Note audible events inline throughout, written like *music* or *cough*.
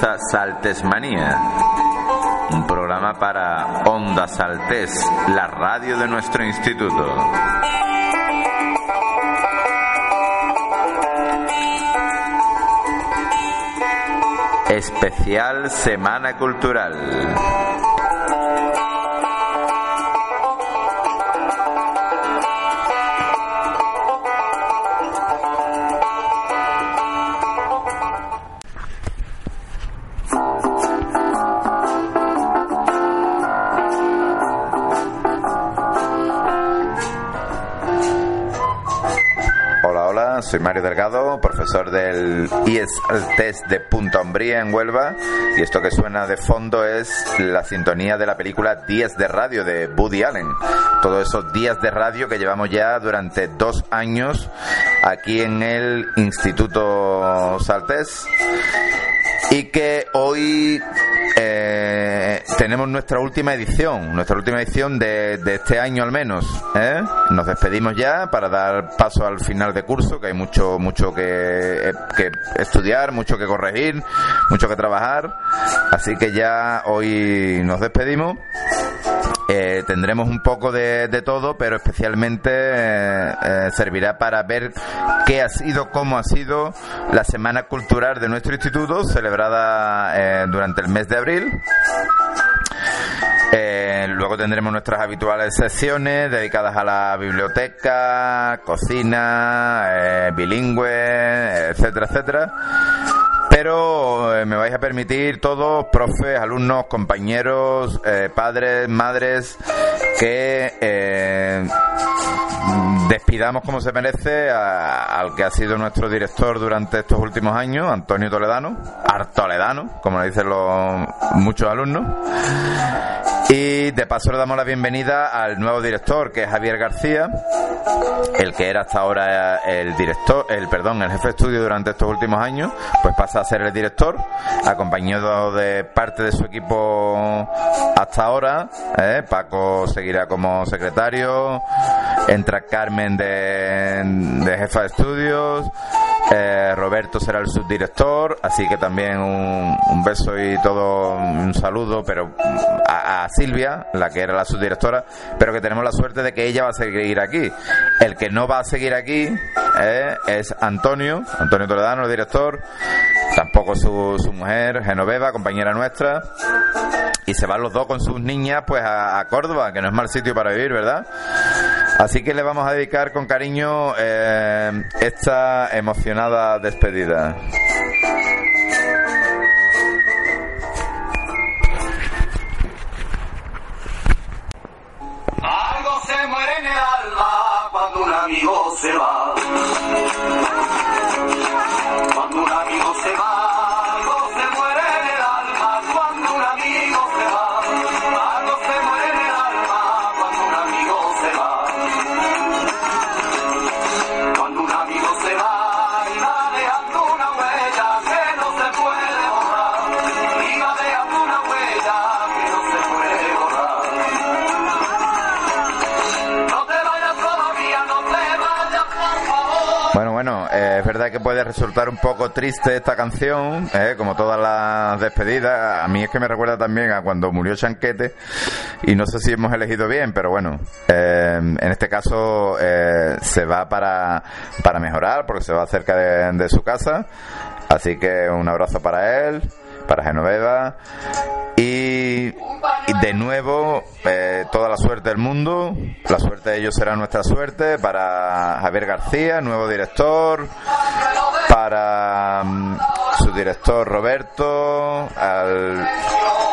comienza un programa para Onda Saltes, la radio de nuestro instituto. Especial Semana Cultural. Mario Delgado, profesor del IES Test de Punta Umbría en Huelva y esto que suena de fondo es la sintonía de la película Días de Radio de Woody Allen. Todos esos días de radio que llevamos ya durante dos años aquí en el Instituto Saltés y que hoy tenemos nuestra última edición, nuestra última edición de, este año al menos. ¿eh? Nos despedimos ya para dar paso al final de curso, que hay mucho, mucho que, que estudiar, mucho que corregir, mucho que trabajar. Así que ya hoy nos despedimos. Eh, tendremos un poco de, todo, pero especialmente eh, eh, servirá para ver qué ha sido, cómo ha sido la Semana Cultural de nuestro instituto, celebrada durante el mes de abril. Luego tendremos nuestras habituales secciones dedicadas a la biblioteca, cocina, bilingüe, etcétera, etcétera pero eh, me vais a permitir todos, profes, alumnos, compañeros, eh, padres, madres, que eh, despidamos como se merece al que ha sido nuestro director durante estos últimos años, Antonio Toledano, Artoledano, como le dicen los muchos alumnos. Y de paso le damos la bienvenida al nuevo director, que es Javier García, el que era hasta ahora el director, el perdón, el jefe de estudio durante estos últimos años, pues pasa a ser el director, acompañado de parte de su equipo hasta ahora. ¿eh? Paco seguirá como secretario, entra Carmen de jefa de estudios. Eh, Roberto será el subdirector, así que también un, beso y todo un saludo, pero a, Silvia, la que era la subdirectora, pero que tenemos la suerte de que ella va a seguir aquí. Que no va a seguir aquí eh, es Antonio, Antonio Toledano, el director, tampoco su, su mujer, Genoveva, compañera nuestra, y se van los dos con sus niñas pues a, Córdoba, que no es mal sitio para vivir, ¿verdad? Así que le vamos a dedicar con cariño eh, esta emocionada despedida. Amigo se va. Puede resultar un poco triste esta canción, ¿eh? como todas las despedidas. A mí es que me recuerda también a cuando murió Chanquete y no sé si hemos elegido bien, pero bueno, eh, en este caso eh, se va para, para mejorar porque se va cerca de, de su casa. Así que un abrazo para él, para Genoveva y, de nuevo, toda la suerte del mundo. La suerte de ellos será nuestra suerte. Para Javier García, nuevo director. Para mm, su director Roberto. Al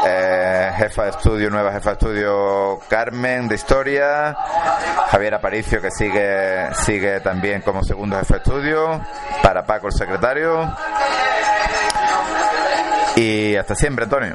eh, jefa de estudio, nueva jefa de estudio Carmen de Historia. Javier Aparicio, que sigue, sigue también como segundo jefe de estudio. Para Paco, el secretario. Y hasta siempre, Antonio.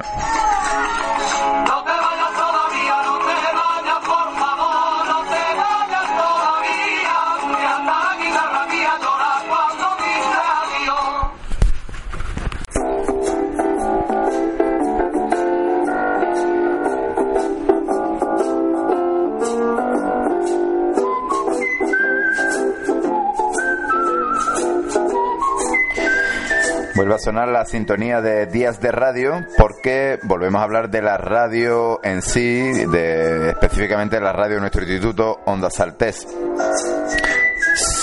Vuelve a sonar la sintonía de días de radio porque volvemos a hablar de la radio en sí, de, específicamente de la radio de nuestro instituto Onda Saltés.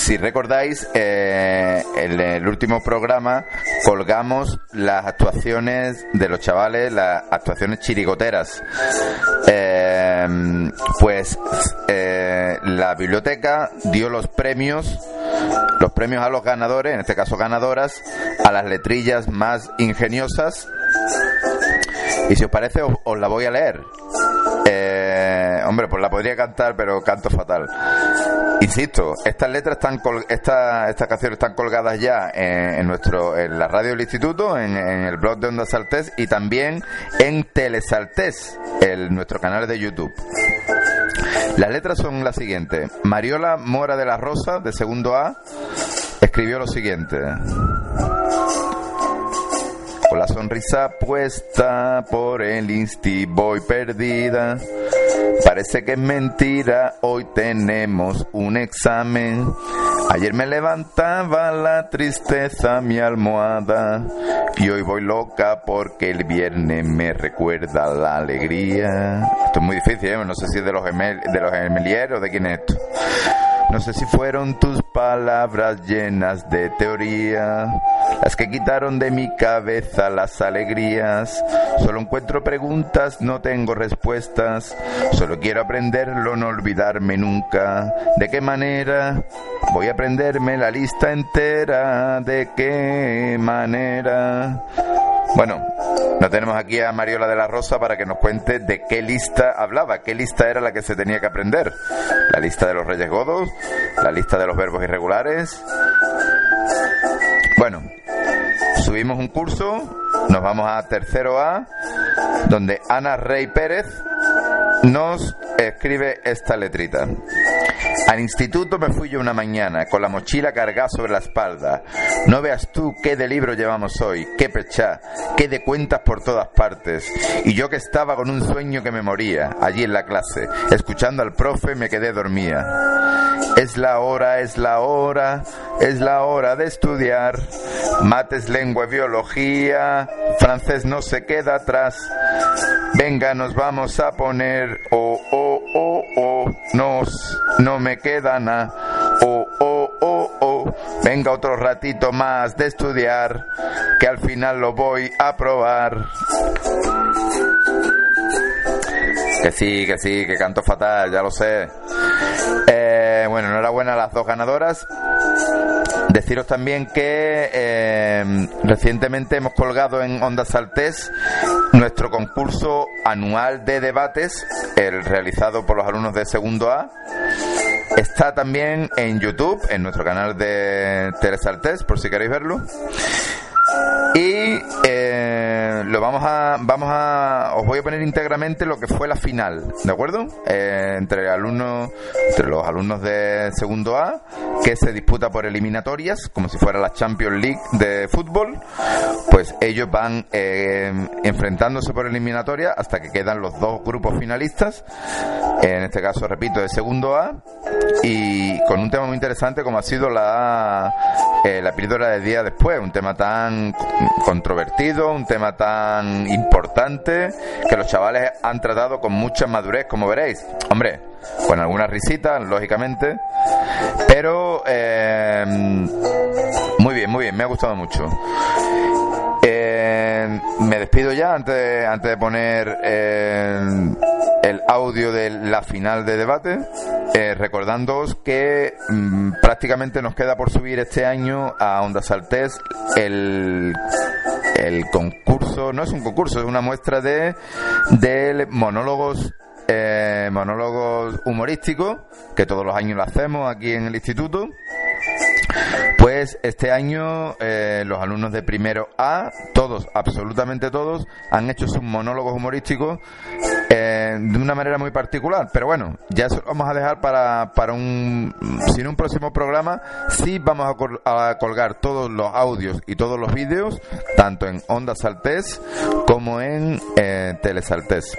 Si recordáis, eh, en el último programa colgamos las actuaciones de los chavales, las actuaciones chirigoteras. Eh, pues eh, la biblioteca dio los premios, los premios a los ganadores, en este caso ganadoras, a las letrillas más ingeniosas. Y si os parece, os, la voy a leer. Eh, hombre, pues la podría cantar, pero canto fatal. Insisto, estas letras están col- esta- estas canciones están colgadas ya en, en nuestro en la radio del instituto, en, en el blog de Onda Saltés y también en Telesaltés, el, nuestro canal de YouTube. Las letras son las siguientes. Mariola Mora de la Rosa, de segundo A, escribió lo siguiente. Con la sonrisa puesta por el insti voy perdida. Parece que es mentira, hoy tenemos un examen. Ayer me levantaba la tristeza mi almohada y hoy voy loca porque el viernes me recuerda la alegría. Esto es muy difícil, ¿eh? no sé si es de los, gemel de los gemeliers o de quién es esto. No sé si fueron tus palabras llenas de teoría las que quitaron de mi cabeza las alegrías. Solo encuentro preguntas, no tengo respuestas. Solo quiero aprenderlo, no olvidarme nunca. ¿De qué manera? Voy a aprenderme la lista entera. ¿De qué manera? Bueno, no tenemos aquí a Mariola de la Rosa para que nos cuente de qué lista hablaba, qué lista era la que se tenía que aprender. La lista de los reyes godos, la lista de los verbos irregulares. Bueno, subimos un curso, nos vamos a tercero A, donde Ana Rey Pérez nos escribe esta letrita. Al instituto me fui yo una mañana con la mochila cargada sobre la espalda. No veas tú qué de libro llevamos hoy, qué pechá, qué de cuentas por todas partes. Y yo que estaba con un sueño que me moría allí en la clase, escuchando al profe me quedé dormida. Es la hora, es la hora, es la hora de estudiar. Mates, lengua y biología, francés no se queda atrás. Venga, nos vamos a poner, oh, oh, oh, oh, nos, me queda nada, oh, oh, oh, oh, venga otro ratito más de estudiar, que al final lo voy a probar. Que sí, que sí, que canto fatal, ya lo sé. Eh, bueno, enhorabuena a las dos ganadoras. Deciros también que eh, recientemente hemos colgado en Onda Saltés nuestro concurso anual de debates, el realizado por los alumnos de segundo A. Está también en YouTube, en nuestro canal de Telesaltés, por si queréis verlo. Y eh, lo vamos a, vamos a, os voy a poner íntegramente lo que fue la final, ¿de acuerdo? Eh, entre alumnos, entre los alumnos de segundo A, que se disputa por eliminatorias, como si fuera la Champions League de fútbol, pues ellos van eh, enfrentándose por eliminatoria hasta que quedan los dos grupos finalistas, en este caso, repito, de segundo A, y con un tema muy interesante como ha sido la, eh, la píldora del día después, un tema tan controvertido, un tema tan importante que los chavales han tratado con mucha madurez, como veréis. Hombre, con algunas risitas, lógicamente, pero eh, muy bien, muy bien, me ha gustado mucho. Eh, me despido ya antes de, antes de poner eh, el audio de la final de debate, eh, recordándoos que mm, prácticamente nos queda por subir este año a Onda Saltés el, el concurso, no es un concurso, es una muestra de, de monólogos eh, monólogos humorísticos, que todos los años lo hacemos aquí en el instituto. Pues este año eh, los alumnos de primero A, todos, absolutamente todos, han hecho sus monólogos humorísticos eh, de una manera muy particular. Pero bueno, ya eso lo vamos a dejar para, para un, sin un próximo programa, sí vamos a, a colgar todos los audios y todos los vídeos, tanto en Onda Saltés como en eh, Telesaltés.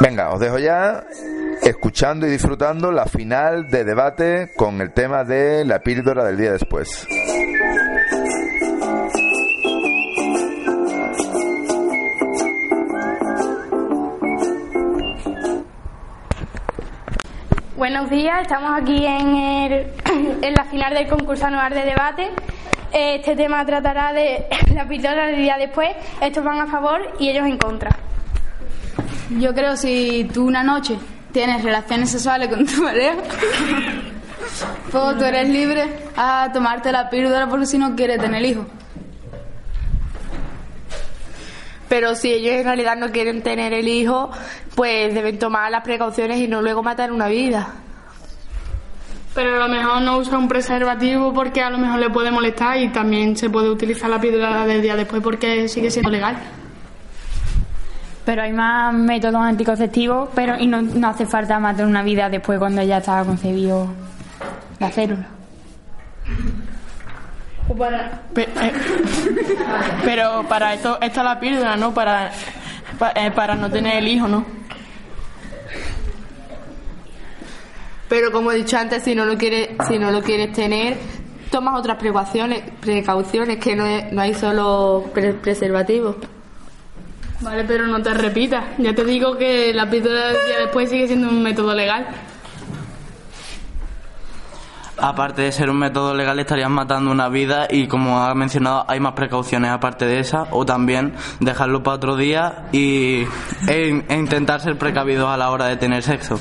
Venga, os dejo ya escuchando y disfrutando la final de debate con el tema de la píldora del día después. Buenos días, estamos aquí en, el, *clears throat* en la final del concurso anual de debate. Este tema tratará de *laughs* la píldora del día después. Estos van a favor y ellos en contra. Yo creo si tú una noche tienes relaciones sexuales con tu *laughs* pareja, pues tú eres libre a tomarte la píldora porque si no quieres tener hijos. Pero si ellos en realidad no quieren tener el hijo, pues deben tomar las precauciones y no luego matar una vida. Pero a lo mejor no usa un preservativo porque a lo mejor le puede molestar y también se puede utilizar la píldora del día después porque sigue siendo legal. Pero hay más métodos anticonceptivos, pero y no, no hace falta matar una vida después cuando ya está concebido la célula. Eh, Pero para esto está la píldora, ¿no? Para, pa- eh, para no tener el hijo, ¿no? Pero como he dicho antes, si no lo quieres, si no lo quieres tener, tomas otras precauciones, precauciones que no, es- no hay solo pre- preservativo. Vale, pero no te repitas. Ya te digo que la píldora del día después sigue siendo un método legal. Aparte de ser un método legal, estarías matando una vida y como ha mencionado, hay más precauciones aparte de esa, o también dejarlo para otro día y, e, e intentar ser precavidos a la hora de tener sexo.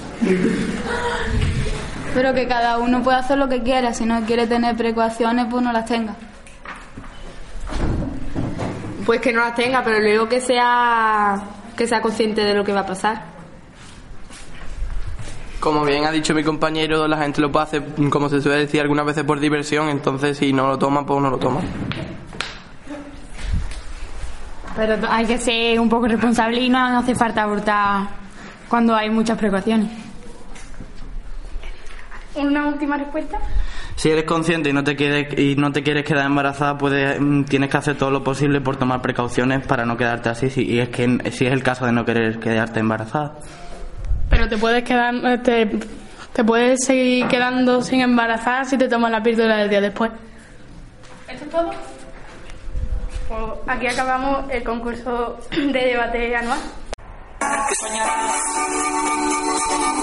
Pero que cada uno puede hacer lo que quiera. Si no quiere tener precauciones, pues no las tenga. Pues que no las tenga, pero luego que sea, que sea consciente de lo que va a pasar. Como bien ha dicho mi compañero, la gente lo puede hacer, como se suele decir algunas veces, por diversión, entonces si no lo toma, pues no lo toma. Pero hay que ser un poco responsable y no hace falta abortar cuando hay muchas precauciones. ¿Una última respuesta? Si eres consciente y no te quieres, y no te quieres quedar embarazada, puedes, mm, tienes que hacer todo lo posible por tomar precauciones para no quedarte así, si, y es que si es el caso de no querer quedarte embarazada. Pero te puedes quedar, eh, te, te puedes seguir quedando sin embarazar si te tomas la píldora del día después. ¿Esto es todo? Pues aquí acabamos el concurso de debate anual. que soñarás.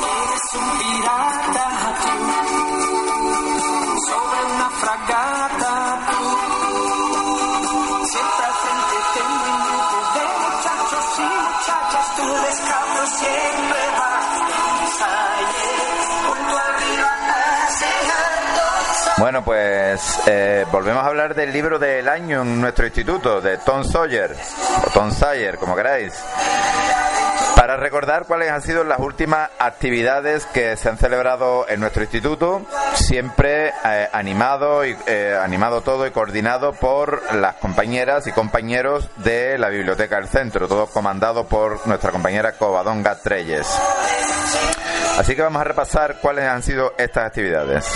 Eres un pirata tú, sobre una fragata tú. Siempre al frente tengo un de muchachos y muchachas, tú descalzo siempre vas. Junto al río Bueno, pues eh, volvemos a hablar del libro del año en nuestro instituto, de Tom Sawyer, o Tom Sawyer, como queráis. Para recordar cuáles han sido las últimas actividades que se han celebrado en nuestro instituto, siempre eh, animado y eh, animado todo y coordinado por las compañeras y compañeros de la biblioteca del centro, todo comandado por nuestra compañera Covadonga Treyes. Así que vamos a repasar cuáles han sido estas actividades.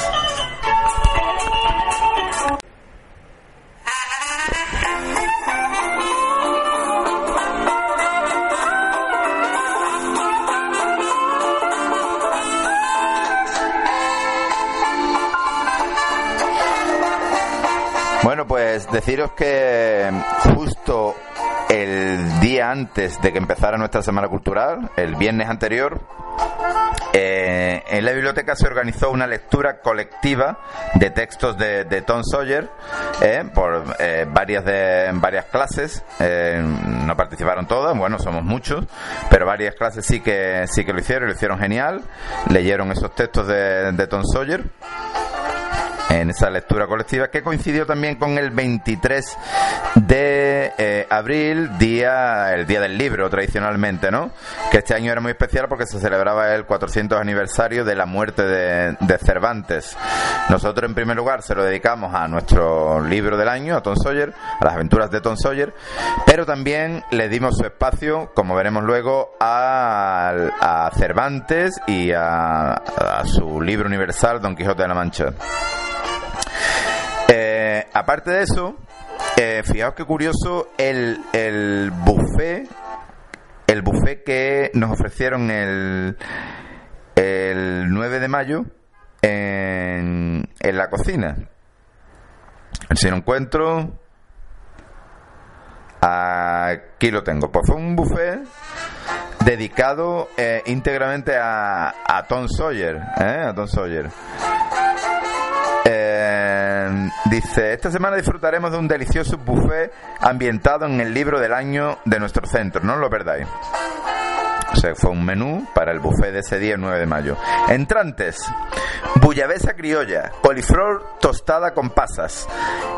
Deciros que justo el día antes de que empezara nuestra semana cultural, el viernes anterior, eh, en la biblioteca se organizó una lectura colectiva de textos de, de Tom Sawyer eh, por eh, varias de varias clases. No participaron todas, bueno, somos muchos, pero varias clases sí que sí que lo hicieron, lo hicieron genial. Leyeron esos textos de, de Tom Sawyer en esa lectura colectiva que coincidió también con el 23 de eh, abril, día el día del libro tradicionalmente, ¿no? Que este año era muy especial porque se celebraba el 400 aniversario de la muerte de, Cervantes. Nosotros en primer lugar se lo dedicamos a nuestro libro del año, a Tom Sawyer, a las aventuras de Tom Sawyer, pero también le dimos su espacio, como veremos luego, a, a Cervantes y a su libro universal Don Quijote de la Mancha. Aparte de eso, eh, fijaos qué curioso el, el buffet, el buffet que nos ofrecieron el, el 9 de mayo en, en la cocina. Si lo encuentro. Aquí lo tengo. Pues fue un buffet dedicado eh, íntegramente a, a Tom Sawyer, ¿eh? a Tom Sawyer. Eh, dice, esta semana disfrutaremos de un delicioso buffet ambientado en el libro del año de nuestro centro, no lo perdáis. O sea, fue un menú para el buffet de ese día, el 9 de mayo. Entrantes, bullabesa criolla, coliflor tostada con pasas,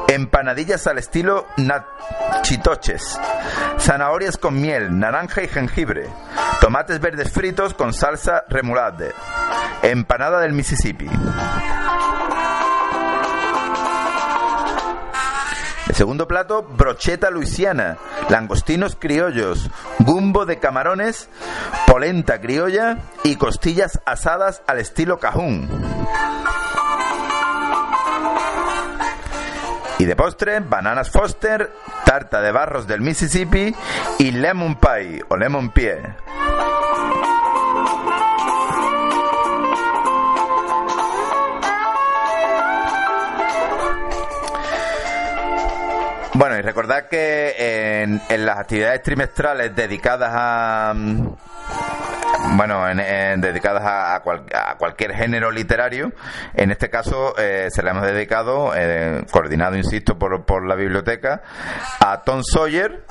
empanadillas al estilo nachitoches, zanahorias con miel, naranja y jengibre, tomates verdes fritos con salsa remulade, empanada del Mississippi. El segundo plato, brocheta luisiana, langostinos criollos, gumbo de camarones, polenta criolla y costillas asadas al estilo cajún. Y de postre, bananas Foster, tarta de barros del Mississippi y lemon pie o lemon pie. Bueno, y recordad que en, en las actividades trimestrales dedicadas a... Bueno, en- dedicadas a, a a cualquier género literario, en este caso eh, se le hemos dedicado, eh, coordinado, insisto, por, por la biblioteca, a Tom Sawyer,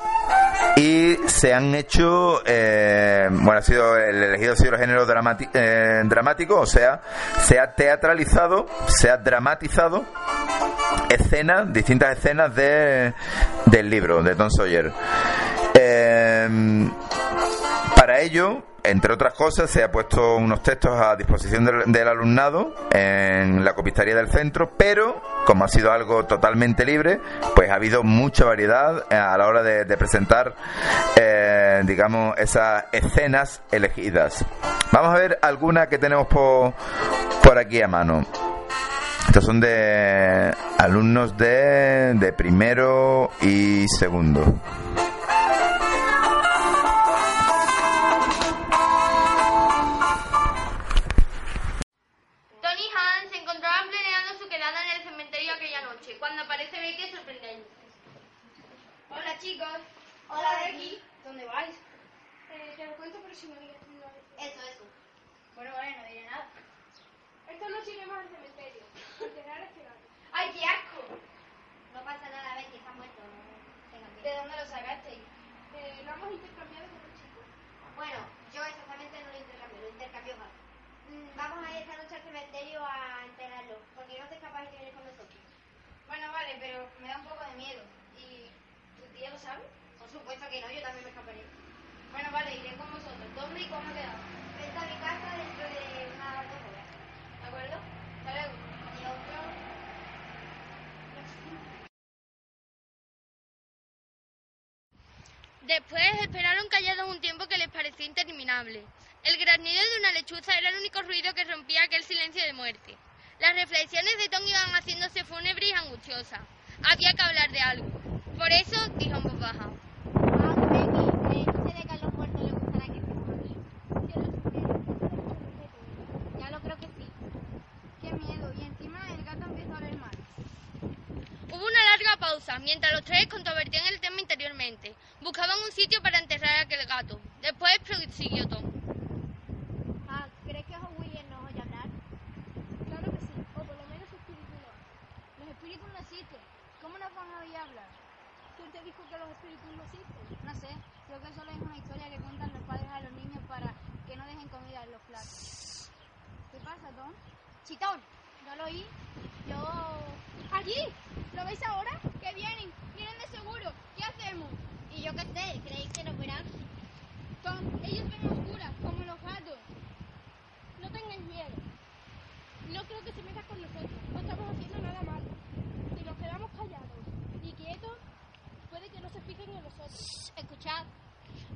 y se han hecho, eh, bueno, ha sido el elegido ha sido el género dramati- eh, dramático, o sea, se ha teatralizado, se ha dramatizado escenas, distintas escenas de, del libro de Tom Sawyer. Eh, para ello, entre otras cosas, se ha puesto unos textos a disposición del, alumnado en la copistería del centro, pero como ha sido algo totalmente libre, pues ha habido mucha variedad eh, a la hora de, presentar, eh, digamos, esas escenas elegidas. Vamos a ver algunas que tenemos por, por aquí a mano. Estos son de alumnos de, de primero y segundo. Era el único ruido que rompía aquel silencio de muerte. Las reflexiones de Tom iban haciéndose fúnebres y angustiosas. Había que hablar de algo. Por eso dijo en voz baja. Ah, Becky, ¿crees ustedes que a los muertos les gustará que estemos aquí? Ya lo creo que sí. Qué miedo. Y encima el gato empieza a oler mal. Hubo una larga pausa, mientras los tres controvertían el tema interiormente. Buscaban un sitio para enterrar a aquel gato. Después prosiguió Tom. Ah, ¿crees que William nos oye hablar? Claro que sí. O por lo menos su espíritu no. Los espíritus no existen. ¿Cómo nos van a oír hablar? ¿Quién te dijo que los espíritus no existen? No sé, creo que solo es una historia que cuentan los padres a los niños para que no dejen comida en los platos. ¿Qué pasa, Tom? Chitón, ¿no lo oí? Yo... ¡Allí! ¿Lo veis ahora? ¡Que vienen! ¡Vienen de seguro! ¿Qué hacemos? Y yo qué sé, ¿creéis que nos verán? Tom, ellos ven oscuras, como los gatos. No tengáis miedo. No creo que se metan con nosotros. No estamos haciendo nada malo. Si nos quedamos callados y quietos, puede que no se fijen en nosotros. Escuchad.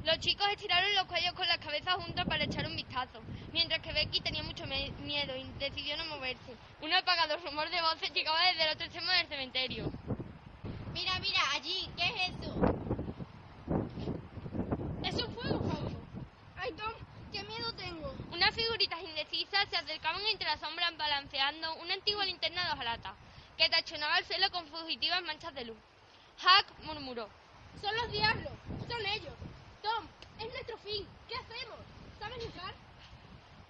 Los chicos estiraron los cuellos con las cabezas juntas para echar un vistazo, mientras que Becky tenía mucho miedo y decidió no moverse. Un apagado rumor de voces llegaba desde el otro extremo del cementerio. Mira, mira, allí, ¿qué es eso? Figuritas indecisas se acercaban entre las sombras balanceando una antigua linterna de hojalata, que tachonaba el cielo con fugitivas manchas de luz. Hack murmuró. Son los diablos, son ellos. Tom, es nuestro fin. ¿Qué hacemos? ¿Sabes luchar?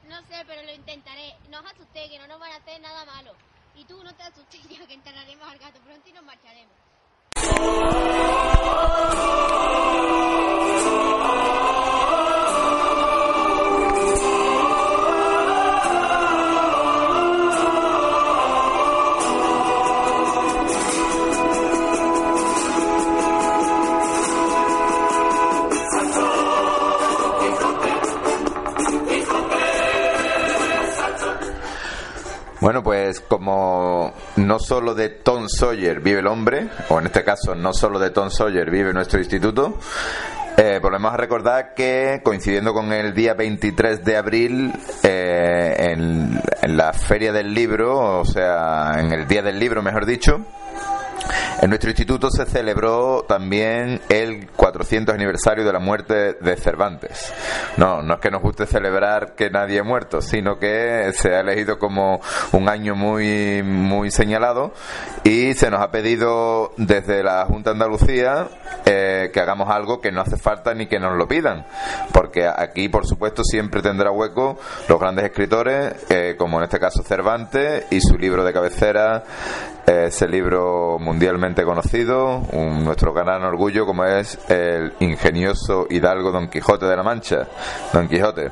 No sé, pero lo intentaré. No os asustéis, que no nos van a hacer nada malo. Y tú no te asustes *laughs* ya que enterraremos al gato pronto y nos marcharemos. Bueno, pues como no solo de Tom Sawyer vive el hombre, o en este caso no solo de Tom Sawyer vive nuestro instituto, eh, volvemos a recordar que coincidiendo con el día 23 de abril eh, en, en la feria del libro, o sea, en el día del libro mejor dicho, en nuestro instituto se celebró también el 400 aniversario de la muerte de Cervantes. No, no es que nos guste celebrar que nadie ha muerto, sino que se ha elegido como un año muy, muy señalado y se nos ha pedido desde la Junta de Andalucía eh, que hagamos algo que no hace falta ni que nos lo pidan, porque aquí, por supuesto, siempre tendrá hueco los grandes escritores, eh, como en este caso Cervantes y su libro de cabecera, ese libro mundialmente conocido, un, nuestro gran orgullo, como es el ingenioso hidalgo Don Quijote de la Mancha, Don Quijote.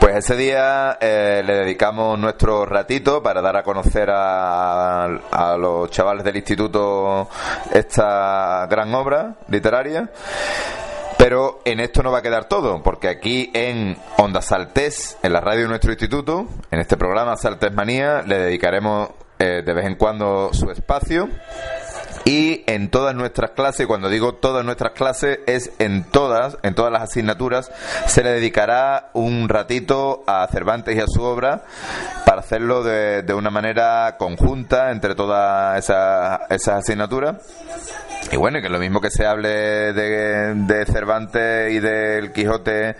Pues ese día eh, le dedicamos nuestro ratito para dar a conocer a, a los chavales del instituto esta gran obra literaria. Pero en esto no va a quedar todo, porque aquí en Onda Saltés, en la radio de nuestro instituto, en este programa Saltés Manía, le dedicaremos eh, de vez en cuando su espacio. Y en todas nuestras clases, cuando digo todas nuestras clases, es en todas, en todas las asignaturas, se le dedicará un ratito a Cervantes y a su obra para hacerlo de, de una manera conjunta entre todas esas, esas asignaturas. Y bueno, y que lo mismo que se hable de, de Cervantes y del Quijote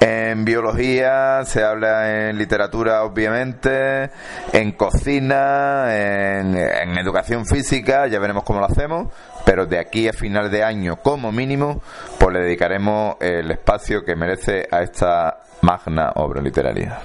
en biología, se habla en literatura, obviamente, en cocina, en, en educación física, ya veremos cómo lo hacemos, pero de aquí a final de año, como mínimo, pues le dedicaremos el espacio que merece a esta magna obra literaria.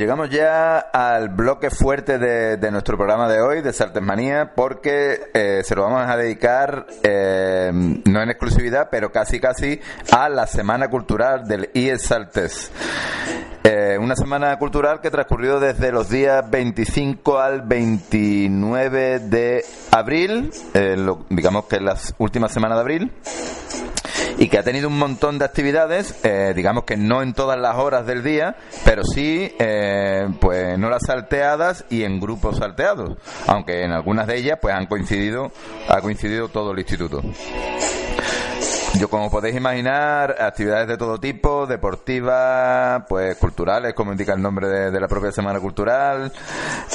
Llegamos ya al bloque fuerte de, de nuestro programa de hoy, de Saltesmanía, porque eh, se lo vamos a dedicar, eh, no en exclusividad, pero casi casi a la Semana Cultural del IES Saltes. Eh, una semana cultural que transcurrió desde los días 25 al 29 de abril, eh, lo- digamos que las últimas semanas de abril y que ha tenido un montón de actividades, eh, digamos que no en todas las horas del día, pero sí, eh, pues en horas salteadas y en grupos salteados, aunque en algunas de ellas, pues han coincidido, ha coincidido todo el instituto. Yo, como podéis imaginar, actividades de todo tipo, deportivas, pues culturales, como indica el nombre de, la propia Semana Cultural,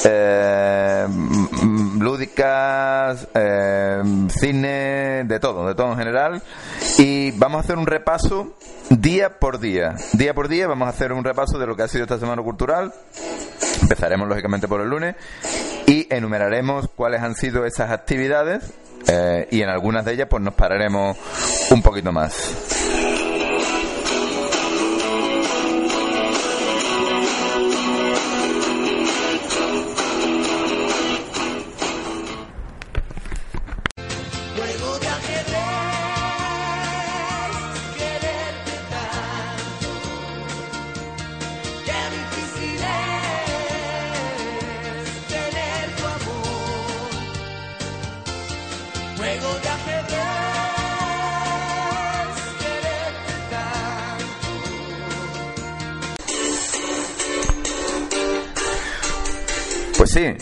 eh, m- m- lúdicas, eh, cine, de todo, de todo en general. Y vamos a hacer un repaso día por día. Día por día vamos a hacer un repaso de lo que ha sido esta Semana Cultural. Empezaremos, lógicamente, por el lunes y enumeraremos cuáles han sido esas actividades eh, y en algunas de ellas pues nos pararemos un poquito más.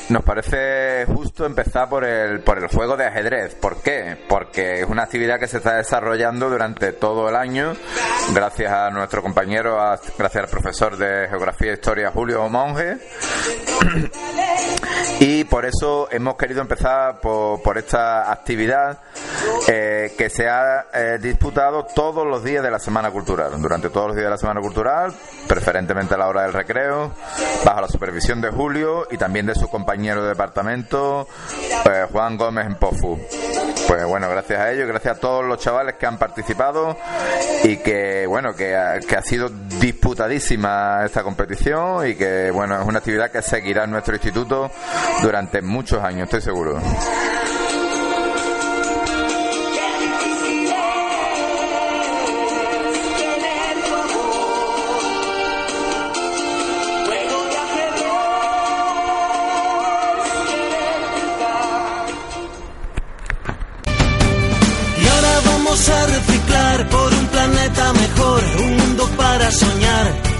Nos parece justo empezar por el, por el juego de ajedrez. ¿Por qué? Porque es una actividad que se está desarrollando durante todo el año, gracias a nuestro compañero, a- gracias al profesor de Geografía e Historia Julio Monge. Y por eso hemos querido empezar por, por esta actividad eh, que se ha eh, disputado todos los días de la Semana Cultural, durante todos los días de la Semana Cultural, preferentemente a la hora del recreo, bajo la supervisión de Julio y también de su compañero de departamento, eh, Juan Gómez en Pofu. Pues bueno, gracias a ellos, gracias a todos los chavales que han participado y que bueno, que ha, que ha sido disputadísima esta competición y que bueno, es una actividad que seguirá en nuestro instituto durante muchos años, estoy seguro. Y ahora vamos a reciclar por un planeta mejor, un mundo para soñar.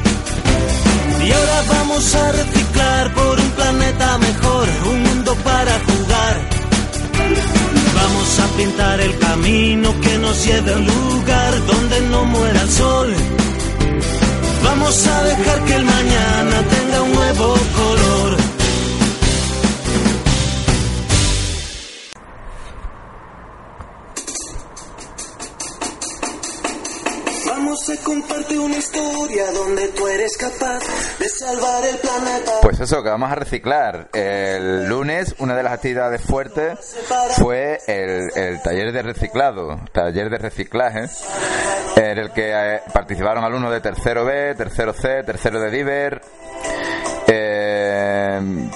Y ahora vamos a reciclar por un planeta mejor, un mundo para jugar. Vamos a pintar el camino que nos lleve a un lugar donde no muera el sol. Vamos a dejar que el mañana tenga un nuevo color. Contarte una historia donde tú eres capaz de salvar el planeta. Pues eso, que vamos a reciclar. El lunes, una de las actividades fuertes fue el, taller de reciclado, taller de reciclaje, en el que eh, participaron alumnos de tercero B, tercero C, tercero de Diver. eh,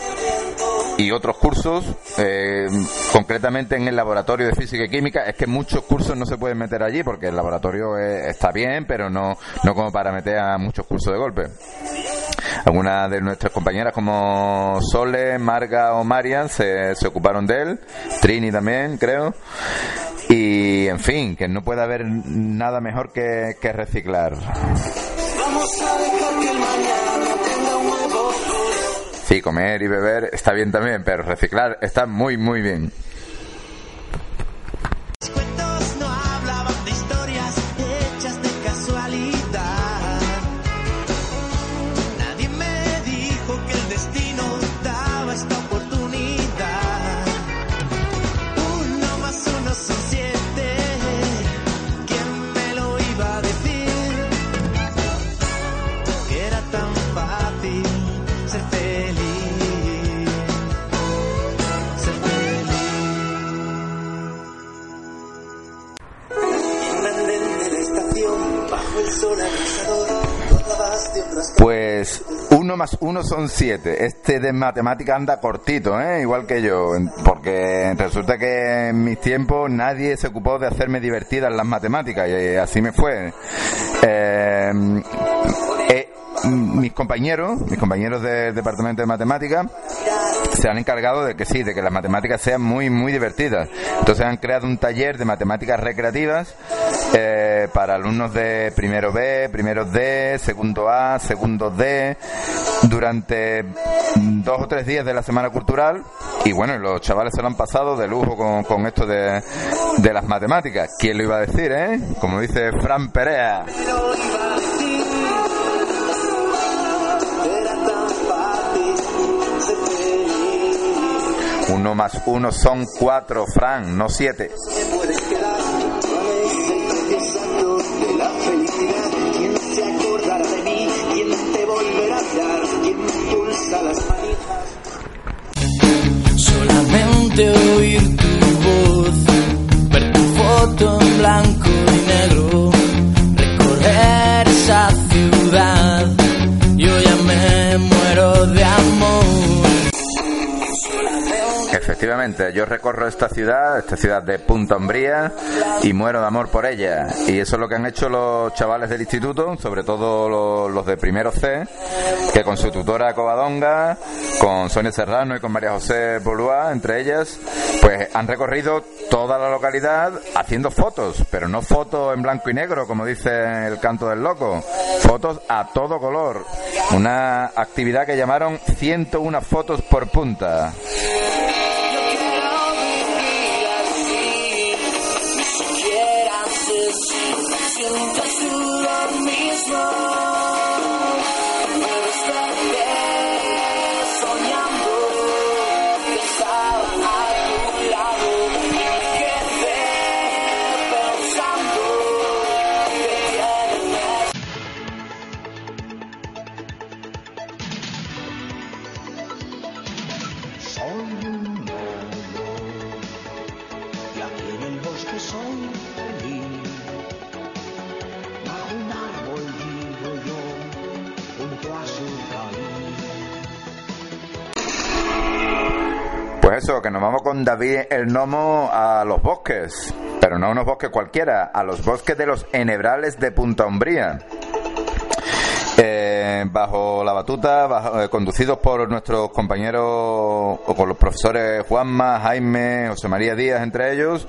y otros cursos, eh, concretamente en el laboratorio de física y química, es que muchos cursos no se pueden meter allí porque el laboratorio eh, está bien, pero no, no como para meter a muchos cursos de golpe. Algunas de nuestras compañeras como Sole, Marga o Marian se, se ocuparon de él, Trini también, creo. Y, en fin, que no puede haber nada mejor que, que reciclar. Vamos a dejar mañana Comer y beber está bien también, pero reciclar está muy, muy bien. Pues uno más uno son siete. Este de matemática anda cortito, ¿eh? igual que yo, porque resulta que en mis tiempos nadie se ocupó de hacerme divertidas las matemáticas y así me fue. Eh, eh, mis compañeros, mis compañeros del departamento de matemáticas, se han encargado de que sí, de que las matemáticas sean muy, muy divertidas. Entonces han creado un taller de matemáticas recreativas eh, para alumnos de primero B, primero D, segundo A, segundo D, durante dos o tres días de la Semana Cultural. Y bueno, los chavales se lo han pasado de lujo con, con esto de, de las matemáticas. ¿Quién lo iba a decir, eh? Como dice Fran Perea. Uno más uno son cuatro, Fran, no siete. Solamente oír tu voz, ver tu foto en blanco y negro, recorrer esa ciudad, yo ya me muero de amor. Efectivamente, yo recorro esta ciudad, esta ciudad de Punta Umbría, y muero de amor por ella. Y eso es lo que han hecho los chavales del instituto, sobre todo los, los de primero C, que con su tutora Covadonga, con Sonia Serrano y con María José Bolúa, entre ellas, pues han recorrido toda la localidad haciendo fotos, pero no fotos en blanco y negro, como dice el canto del loco, fotos a todo color. Una actividad que llamaron 101 fotos por punta. Si sientes tú lo mismo. Puedo estarte Pues eso, que nos vamos con David el Nomo a los bosques, pero no a unos bosques cualquiera, a los bosques de los Enebrales de Punta Umbría. Eh, bajo la batuta, bajo- eh, conducidos por nuestros compañeros o por los profesores Juanma, Jaime, José María Díaz, entre ellos,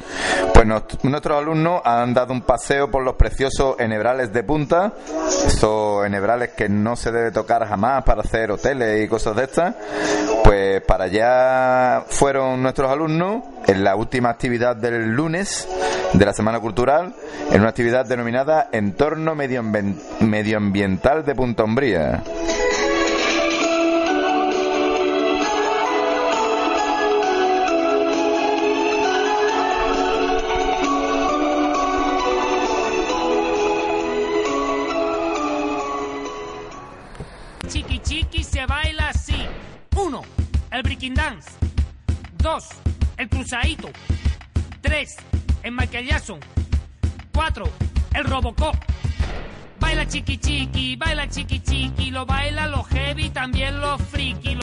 pues nuestros alumnos han dado un paseo por los preciosos enebrales de punta, esos enebrales que no se debe tocar jamás para hacer hoteles y cosas de estas, pues para allá fueron nuestros alumnos en la última actividad del lunes de la Semana Cultural, en una actividad denominada Entorno Medioambi- Medioambiental de Punta Umbría. Chiqui chiqui se baila así. Uno, el breaking dance. Dos, el cruzadito. Tres, el Michael Jackson. Cuatro, el Robocop. Baila chiqui chiqui, baila chiqui chiqui, lo baila los heavy, también los friki. lo-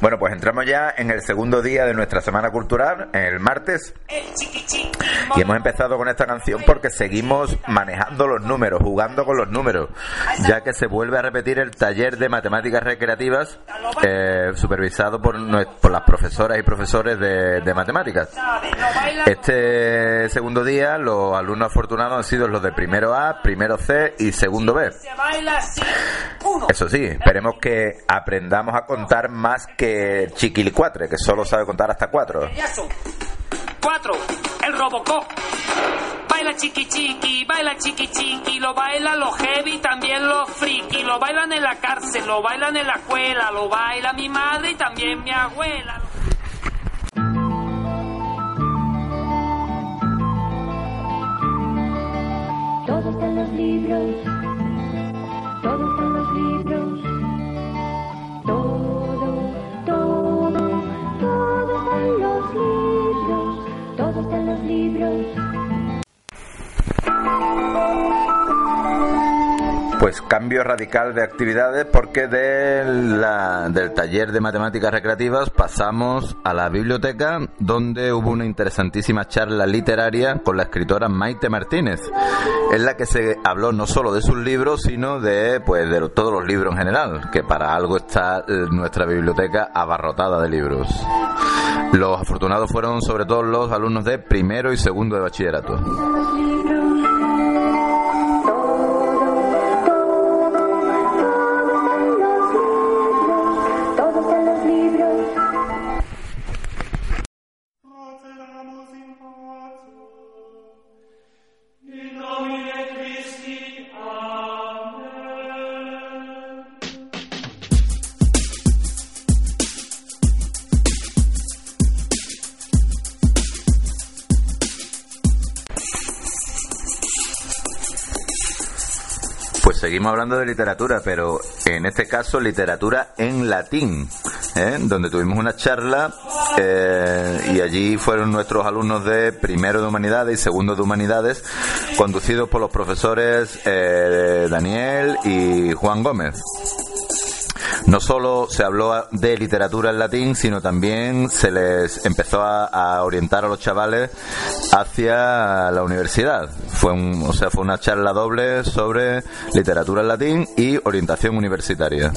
Bueno, pues entramos ya en el segundo día de nuestra Semana Cultural, el martes, y hemos empezado con esta canción porque seguimos manejando los números, jugando con los números, ya que se vuelve a repetir el taller de matemáticas recreativas eh, supervisado por, las profesoras y profesores de, de matemáticas. Este segundo día los alumnos afortunados han sido los de primero A, primero C y segundo B. Eso sí, esperemos que aprendamos a contar más que Chiquilicuatre, que solo sabe contar hasta cuatro. Cuatro, el Robocop. Baila chiqui chiqui, baila chiqui chiqui, lo baila los heavy, también los friki, lo bailan en la cárcel, lo bailan en la escuela, lo baila mi madre y también mi abuela. Todo está en los libros, todo está en los libros, Pues cambio radical de actividades porque de la- del taller de matemáticas recreativas pasamos a la biblioteca donde hubo una interesantísima charla literaria con la escritora Maite Martínez, en la que se habló no solo de sus libros, sino de pues de todos los libros en general, que para algo está eh, nuestra biblioteca abarrotada de libros. Los afortunados fueron sobre todo los alumnos de primero y segundo de bachillerato. Seguimos hablando de literatura, pero en este caso literatura en latín, ¿eh? donde tuvimos una charla eh, y allí fueron nuestros alumnos de primero de humanidades y segundo de humanidades, conducidos por los profesores eh, Daniel y Juan Gómez. No solo se habló de literatura en latín, sino también se les empezó a, orientar a los chavales hacia la universidad. Fue un, o sea, fue una charla doble sobre literatura en latín y orientación universitaria.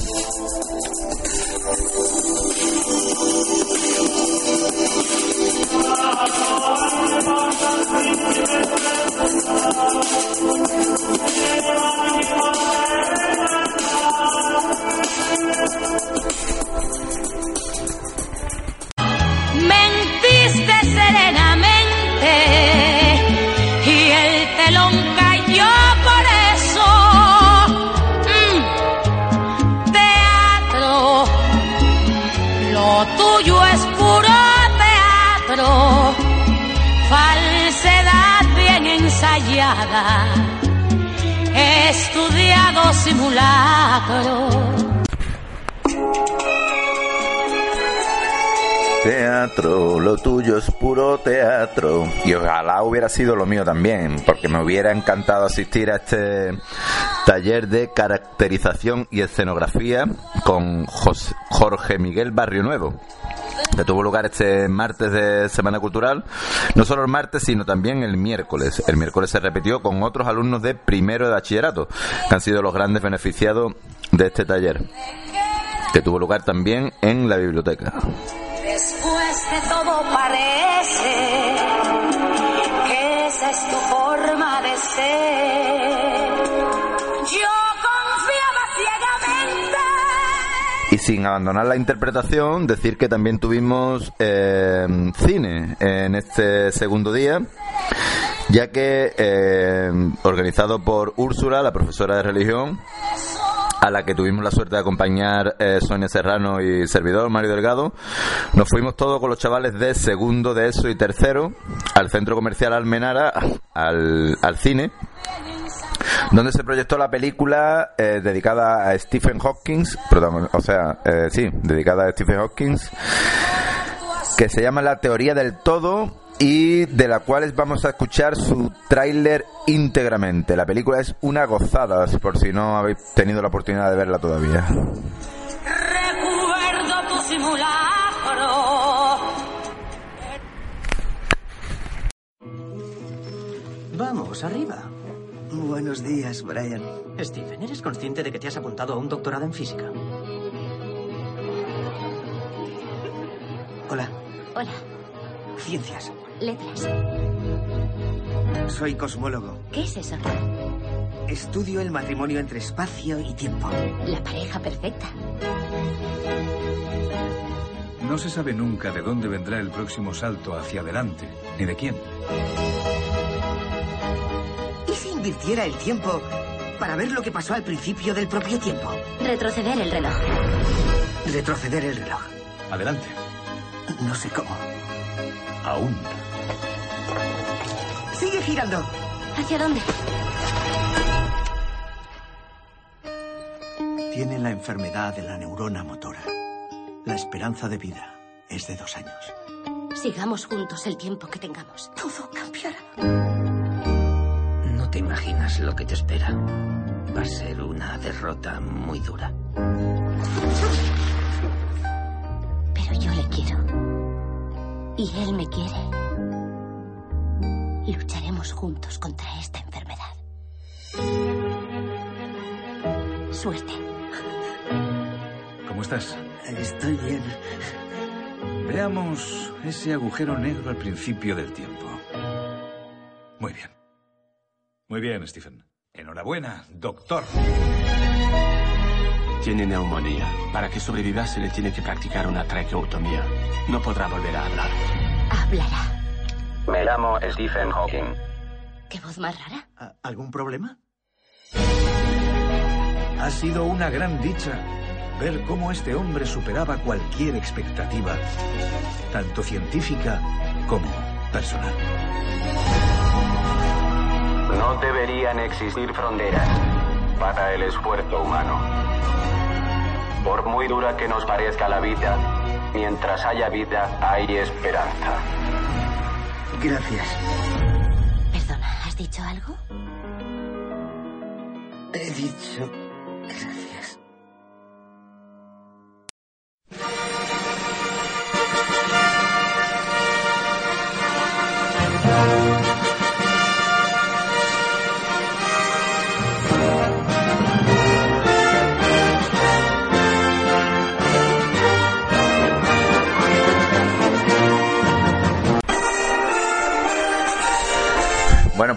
Simulacro. Teatro, lo tuyo es puro teatro. Y ojalá hubiera sido lo mío también, porque me hubiera encantado asistir a este taller de caracterización y escenografía con Jos- Jorge Miguel Barrio Nuevo que tuvo lugar este martes de Semana Cultural, no solo el martes, sino también el miércoles. El miércoles se repitió con otros alumnos de primero de bachillerato, que han sido los grandes beneficiados de este taller, que tuvo lugar también en la biblioteca. Después de todo parece que esa es tu forma de ser. Sin abandonar la interpretación, decir que también tuvimos eh, cine en este segundo día, ya que eh, organizado por Úrsula, la profesora de religión, a la que tuvimos la suerte de acompañar eh, Sonia Serrano y servidor Mario Delgado, nos fuimos todos con los chavales de segundo de eso y tercero al centro comercial Almenara, al, al cine, donde se proyectó la película eh, dedicada a Stephen Hawking, o sea, eh, sí, dedicada a Stephen Hawking, que se llama La teoría del todo y de la cual vamos a escuchar su tráiler íntegramente. La película es una gozada, por si no habéis tenido la oportunidad de verla todavía. Recuerdo tu simulacro. Vamos, arriba. Buenos días, Brian. Stephen, ¿eres consciente de que te has apuntado a un doctorado en física? Hola. Hola, Ciencias. letras. Soy cosmólogo. ¿Qué es eso? Estudio el matrimonio entre espacio y tiempo. La pareja perfecta. No se sabe nunca de dónde vendrá el próximo salto hacia adelante, ni de quién. ¿Y si invirtiera el tiempo para ver lo que pasó al principio del propio tiempo? Retroceder el reloj. Retroceder el reloj. Adelante. No sé cómo. Aún. Sigue girando. ¿Hacia dónde? Tiene la enfermedad de la neurona motora. La esperanza de vida es de dos años. Sigamos juntos el tiempo que tengamos. Todo cambiará. Te imaginas lo que te espera. Va a ser una derrota muy dura. Pero yo le quiero. Y él me quiere. Lucharemos juntos contra esta enfermedad. Suerte. ¿Cómo estás? Estoy bien. Veamos ese agujero negro al principio del tiempo. Muy bien, Stephen. Enhorabuena, doctor. Tiene neumonía. Para que sobreviva se le tiene que practicar una traqueotomía. No podrá volver a hablar. Hablará. Me llamo Stephen Hawking. ¿Qué voz más rara? ¿A- ¿Algún problema? Ha sido una gran dicha ver cómo este hombre superaba cualquier expectativa, tanto científica como personal. No deberían existir fronteras para el esfuerzo humano. Por muy dura que nos parezca la vida, mientras haya vida hay esperanza. Gracias. Perdona, ¿has dicho algo? He dicho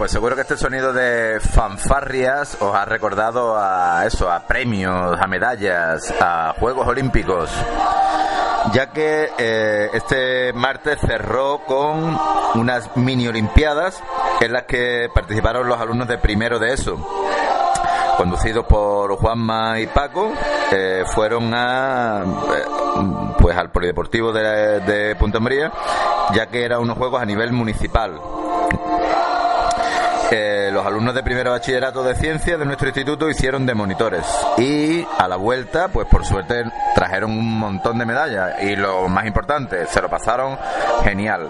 pues seguro que este sonido de fanfarrias os ha recordado a eso, a premios, a medallas, a Juegos Olímpicos. Ya que eh, este martes cerró con unas mini olimpiadas en las que participaron los alumnos de primero de eso conducidos por Juanma y Paco, eh, fueron a eh, pues al polideportivo de, de Punta Umbría, ya que eran unos juegos a nivel municipal. Los alumnos de primero bachillerato de ciencias de nuestro instituto hicieron de monitores y a la vuelta, pues por suerte trajeron un montón de medallas y lo más importante, se lo pasaron genial.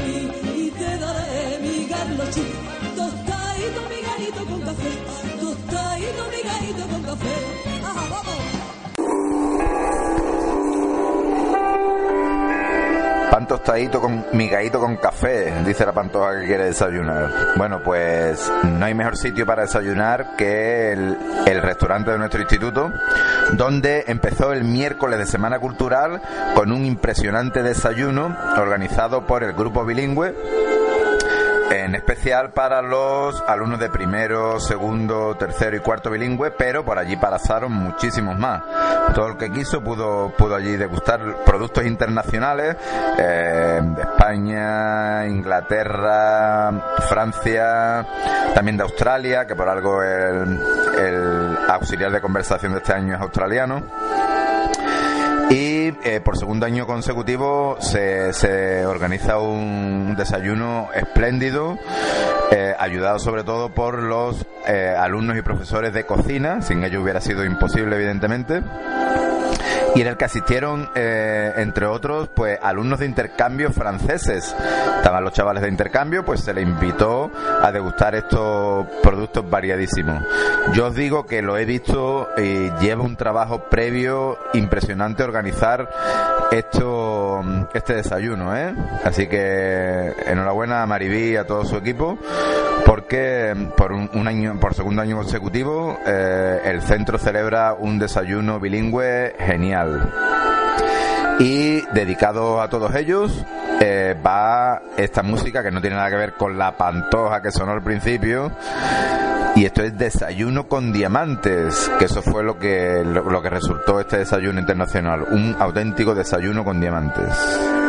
Mí y te daré mi garlochi. Pan tostadito con migadito con café, dice la pantoja que quiere desayunar. Bueno, pues no hay mejor sitio para desayunar que el, el restaurante de nuestro instituto, donde empezó el miércoles de Semana Cultural con un impresionante desayuno organizado por el grupo bilingüe en especial para los alumnos de primero, segundo, tercero y cuarto bilingüe, pero por allí pasaron muchísimos más. Todo el que quiso pudo, pudo allí degustar productos internacionales eh, de España, Inglaterra, Francia, también de Australia, que por algo el, el auxiliar de conversación de este año es australiano. Y eh, por segundo año consecutivo se, se organiza un desayuno espléndido, eh, ayudado sobre todo por los eh, alumnos y profesores de cocina, sin ello hubiera sido imposible evidentemente y en el que asistieron, eh, entre otros, pues alumnos de intercambio franceses. Estaban los chavales de intercambio, pues se les invitó a degustar estos productos variadísimos. Yo os digo que lo he visto y lleva un trabajo previo impresionante organizar esto, este desayuno, ¿eh? Así que enhorabuena a Maribí y a todo su equipo porque por un, año por segundo año consecutivo eh, el centro celebra un desayuno bilingüe genial y dedicado a todos ellos eh, va esta música que no tiene nada que ver con la pantoja que sonó al principio. Y esto es desayuno con diamantes que eso fue lo que lo, lo que resultó este desayuno internacional. Un auténtico desayuno con diamantes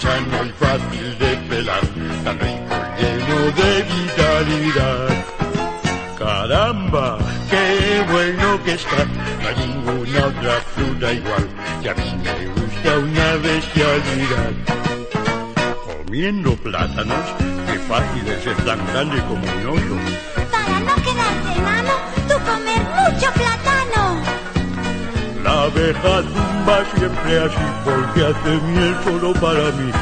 sano y fácil de pelar, tan rico y lleno de vitalidad. Caramba, qué bueno que está, no hay ninguna otra fruta igual, que a mí me gusta una bestialidad. Comiendo plátanos, qué fácil es tan grande como un oso. Para no quedarte enano, tú comer mucho plátano. Abeja tumba siempre así porque hace miel solo para mí.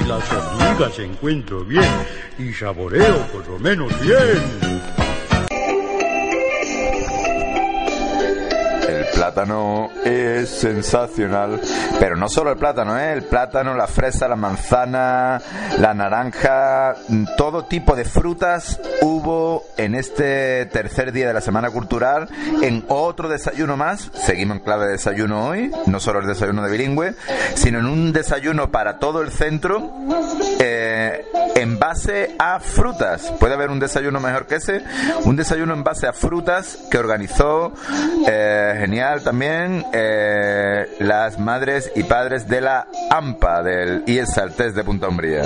Y las hormigas encuentro bien y saboreo por lo menos bien. Plátano es sensacional, pero no solo el plátano, ¿eh? el plátano, la fresa, la manzana, la naranja, mm, todo tipo de frutas hubo en este tercer día de la Semana Cultural, en otro desayuno más, seguimos en clave de desayuno hoy, no solo el desayuno de bilingüe, sino en un desayuno para todo el centro, eh, en base a frutas. ¿Puede haber un desayuno mejor que ese? Un desayuno en base a frutas que organizó eh, genial también eh, las madres y padres de la AMPA, del IES Saltés de Punta Umbría.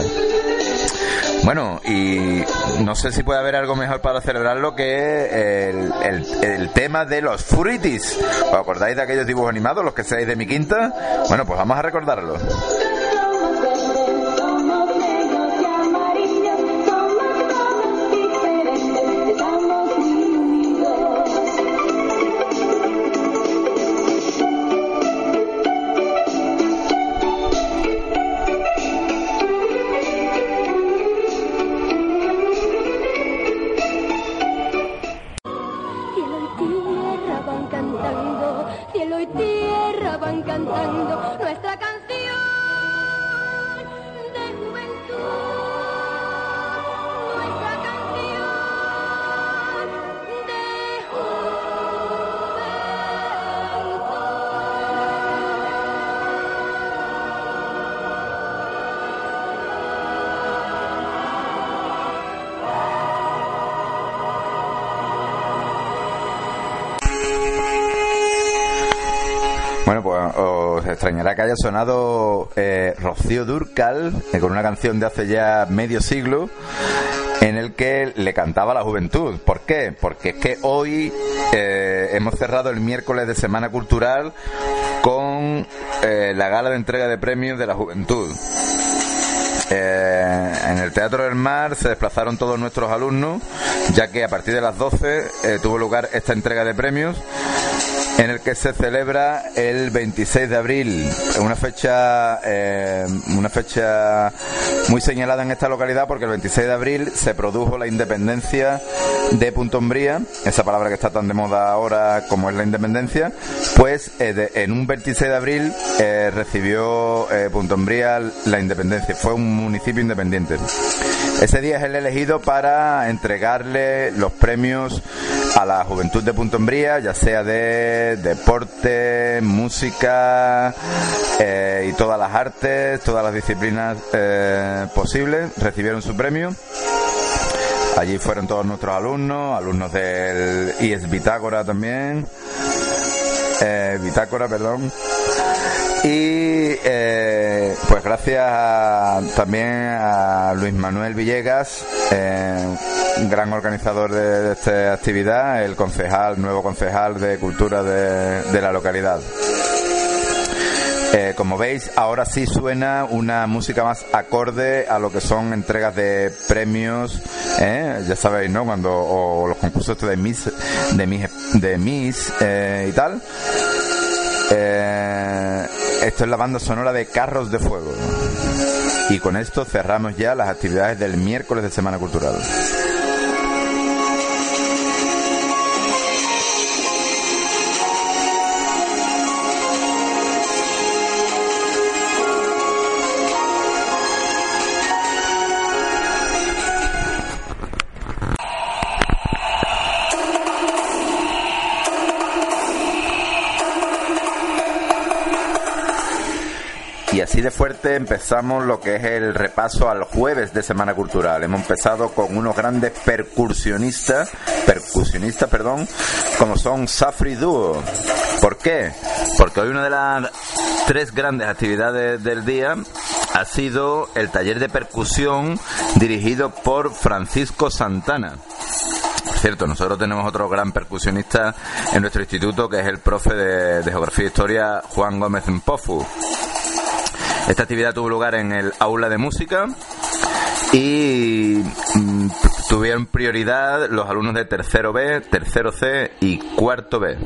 Bueno, y no sé si puede haber algo mejor para celebrarlo que el, el- el tema de los fruitis. ¿Os acordáis de aquellos dibujos animados, los que seáis de mi quinta? Bueno, pues vamos a recordarlo. Bueno, pues os extrañará que haya sonado eh, Rocío Durcal eh, con una canción de hace ya medio siglo en el que le cantaba la juventud. ¿Por qué? Porque es que hoy eh, hemos cerrado el miércoles de Semana Cultural con eh, la gala de entrega de premios de la juventud. En el Teatro del Mar se desplazaron todos nuestros alumnos, ya que a partir de las 12 eh, tuvo lugar esta entrega de premios en el que se celebra el 26 de abril, una fecha eh, una fecha muy señalada en esta localidad porque el 26 de abril se produjo la independencia de Punto Umbría, esa palabra que está tan de moda ahora como es la independencia, pues eh, de- en un 26 de abril eh, recibió eh, Punto Umbría la independencia, fue un municipio independiente. Ese día es el elegido para entregarle los premios a la juventud de Punto Umbría, ya sea de deporte, música eh, y todas las artes, todas las disciplinas eh, posibles, recibieron su premio. Allí fueron todos nuestros alumnos, alumnos del IES Bitácora también. Eh, Bitácora, perdón. Y eh, pues gracias a- también a Luis Manuel Villegas, eh, gran organizador de, esta actividad, el concejal, nuevo concejal de cultura de, la localidad. Eh, como veis, ahora sí suena una música más acorde a lo que son entregas de premios, ¿eh? ya sabéis, ¿no? Cuando o los concursos de Miss, de Miss, de Miss y tal. Esto es la banda sonora de Carros de Fuego. Y con esto cerramos ya las actividades del miércoles de Semana Cultural. Así de fuerte empezamos lo que es el repaso al jueves de Semana Cultural. Hemos empezado con unos grandes percusionistas, percusionistas, perdón, como son Safri Duo. ¿Por qué? Porque hoy una de las tres grandes actividades del día ha sido el taller de percusión dirigido por Francisco Santana. Cierto, nosotros tenemos otro gran percusionista en nuestro instituto que es el profe de, de Geografía e Historia Juan Gómez Mpofu. Esta actividad tuvo lugar en el aula de música y mm, tuvieron prioridad los alumnos de tercero B, tercero C y cuarto B.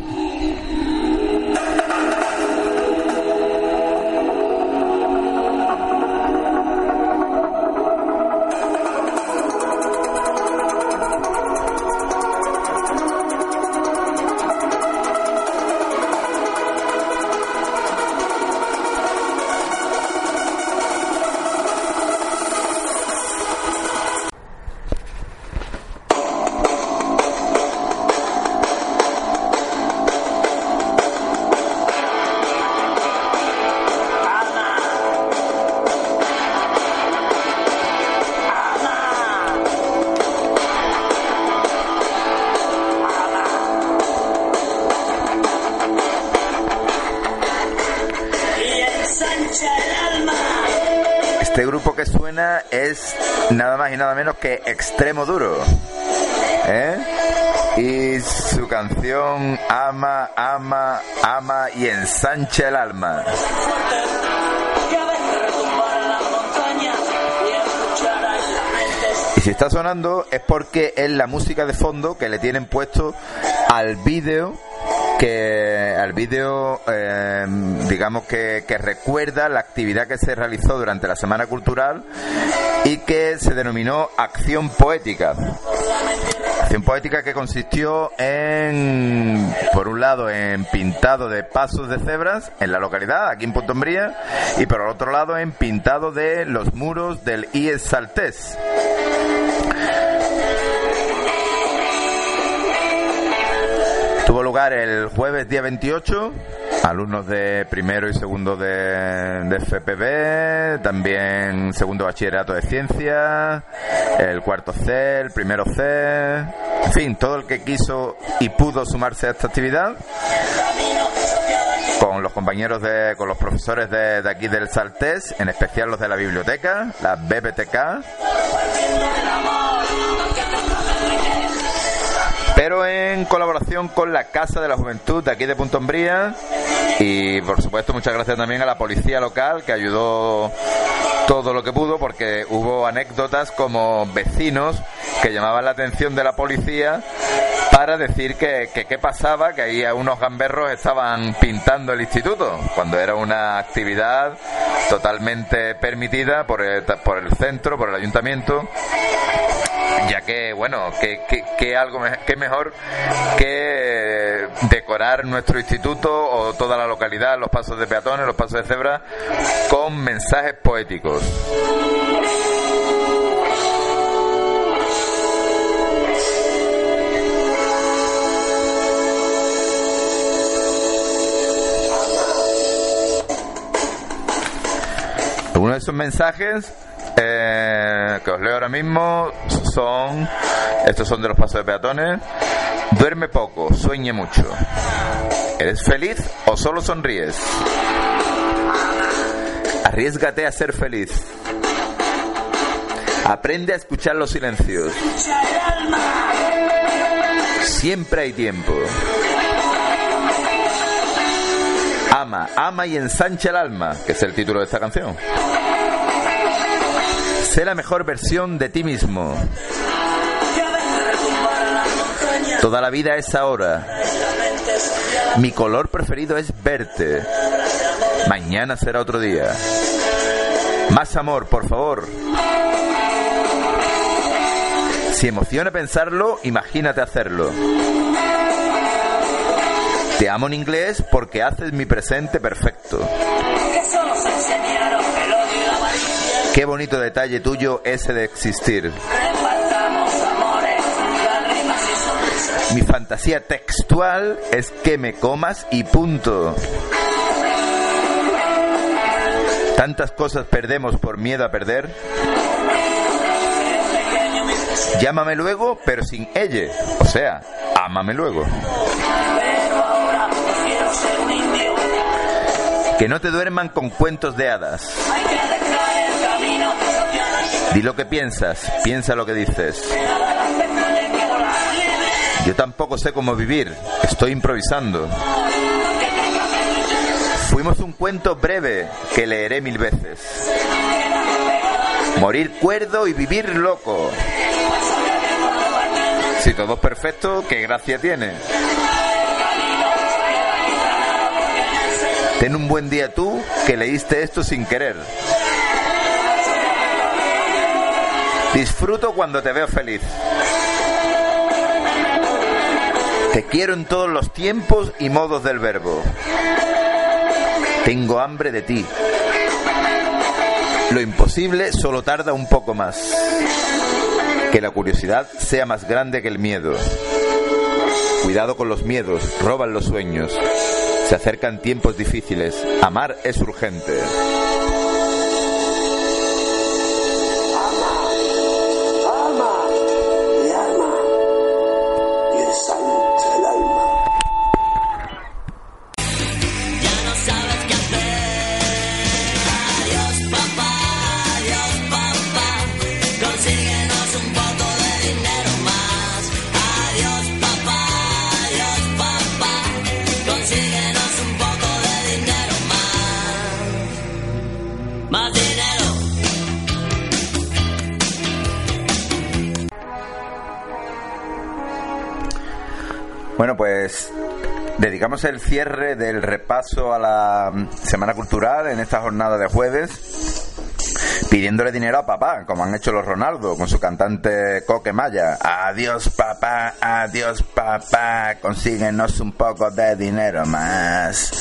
es nada más y nada menos que Extremo Duro. ¿Eh? Y su canción Ama, ama, ama y ensancha el alma. Y si está sonando es porque es la música de fondo que le tienen puesto al vídeo que al vídeo eh, digamos que, que recuerda la actividad que se realizó durante la semana cultural y que se denominó acción poética. Acción poética que consistió en por un lado en pintado de pasos de cebras en la localidad aquí en Punto Umbría y por otro lado en pintado de los muros del IES Saltés el jueves día 28, alumnos de primero y segundo de, de FPB, también segundo bachillerato de ciencias, el cuarto C, el primero C, en fin, todo el que quiso y pudo sumarse a esta actividad con los compañeros de, con los profesores de, de aquí del Saltés, en especial los de la biblioteca, la BBTK, en colaboración con la Casa de la Juventud de aquí de Punto Umbría. Y por supuesto muchas gracias también a la policía local que ayudó todo lo que pudo porque hubo anécdotas como vecinos que llamaban la atención de la policía para decir que qué pasaba, que ahí unos gamberros estaban pintando el instituto, cuando era una actividad totalmente permitida por el, por el centro, por el ayuntamiento, ya que, bueno, que, que, algo que mejor que decorar nuestro instituto o toda la localidad, los pasos de peatones, los pasos de cebra, con mensajes poéticos. Algunos de esos mensajes eh, que os leo ahora mismo son, estos son de los pasos de peatones, duerme poco, sueñe mucho. ¿Eres feliz o solo sonríes? Arriesgate a ser feliz. Aprende a escuchar los silencios. Siempre hay tiempo. Ama, ama y ensancha el alma, que es el título de esta canción. Sé la mejor versión de ti mismo. Toda la vida es ahora. Mi color preferido es verte. Mañana será otro día. Más amor, por favor. Si emociona pensarlo, imagínate hacerlo. Te amo en inglés porque haces mi presente perfecto. Qué bonito detalle tuyo ese de existir. Mi fantasía textual es que me comas y punto. Tantas cosas perdemos por miedo a perder. Llámame luego, pero sin ella. O sea, ámame luego. Que no te duerman con cuentos de hadas. Di lo que piensas, piensa lo que dices. Yo tampoco sé cómo vivir, estoy improvisando. Fuimos un cuento breve que leeré mil veces. Morir cuerdo y vivir loco. Si todo es perfecto, ¿qué gracia tiene? Ten un buen día tú que leíste esto sin querer. Disfruto cuando te veo feliz. Te quiero en todos los tiempos y modos del verbo. Tengo hambre de ti. Lo imposible solo tarda un poco más. Que la curiosidad sea más grande que el miedo. Cuidado con los miedos, roban los sueños. Se acercan tiempos difíciles. Amar es urgente. El cierre del repaso a la mm, Semana Cultural en esta jornada de jueves pidiéndole dinero a papá, como han hecho los Ronaldo con su cantante Coque Maya. Adiós papá, adiós papá, consíguenos un poco de dinero más.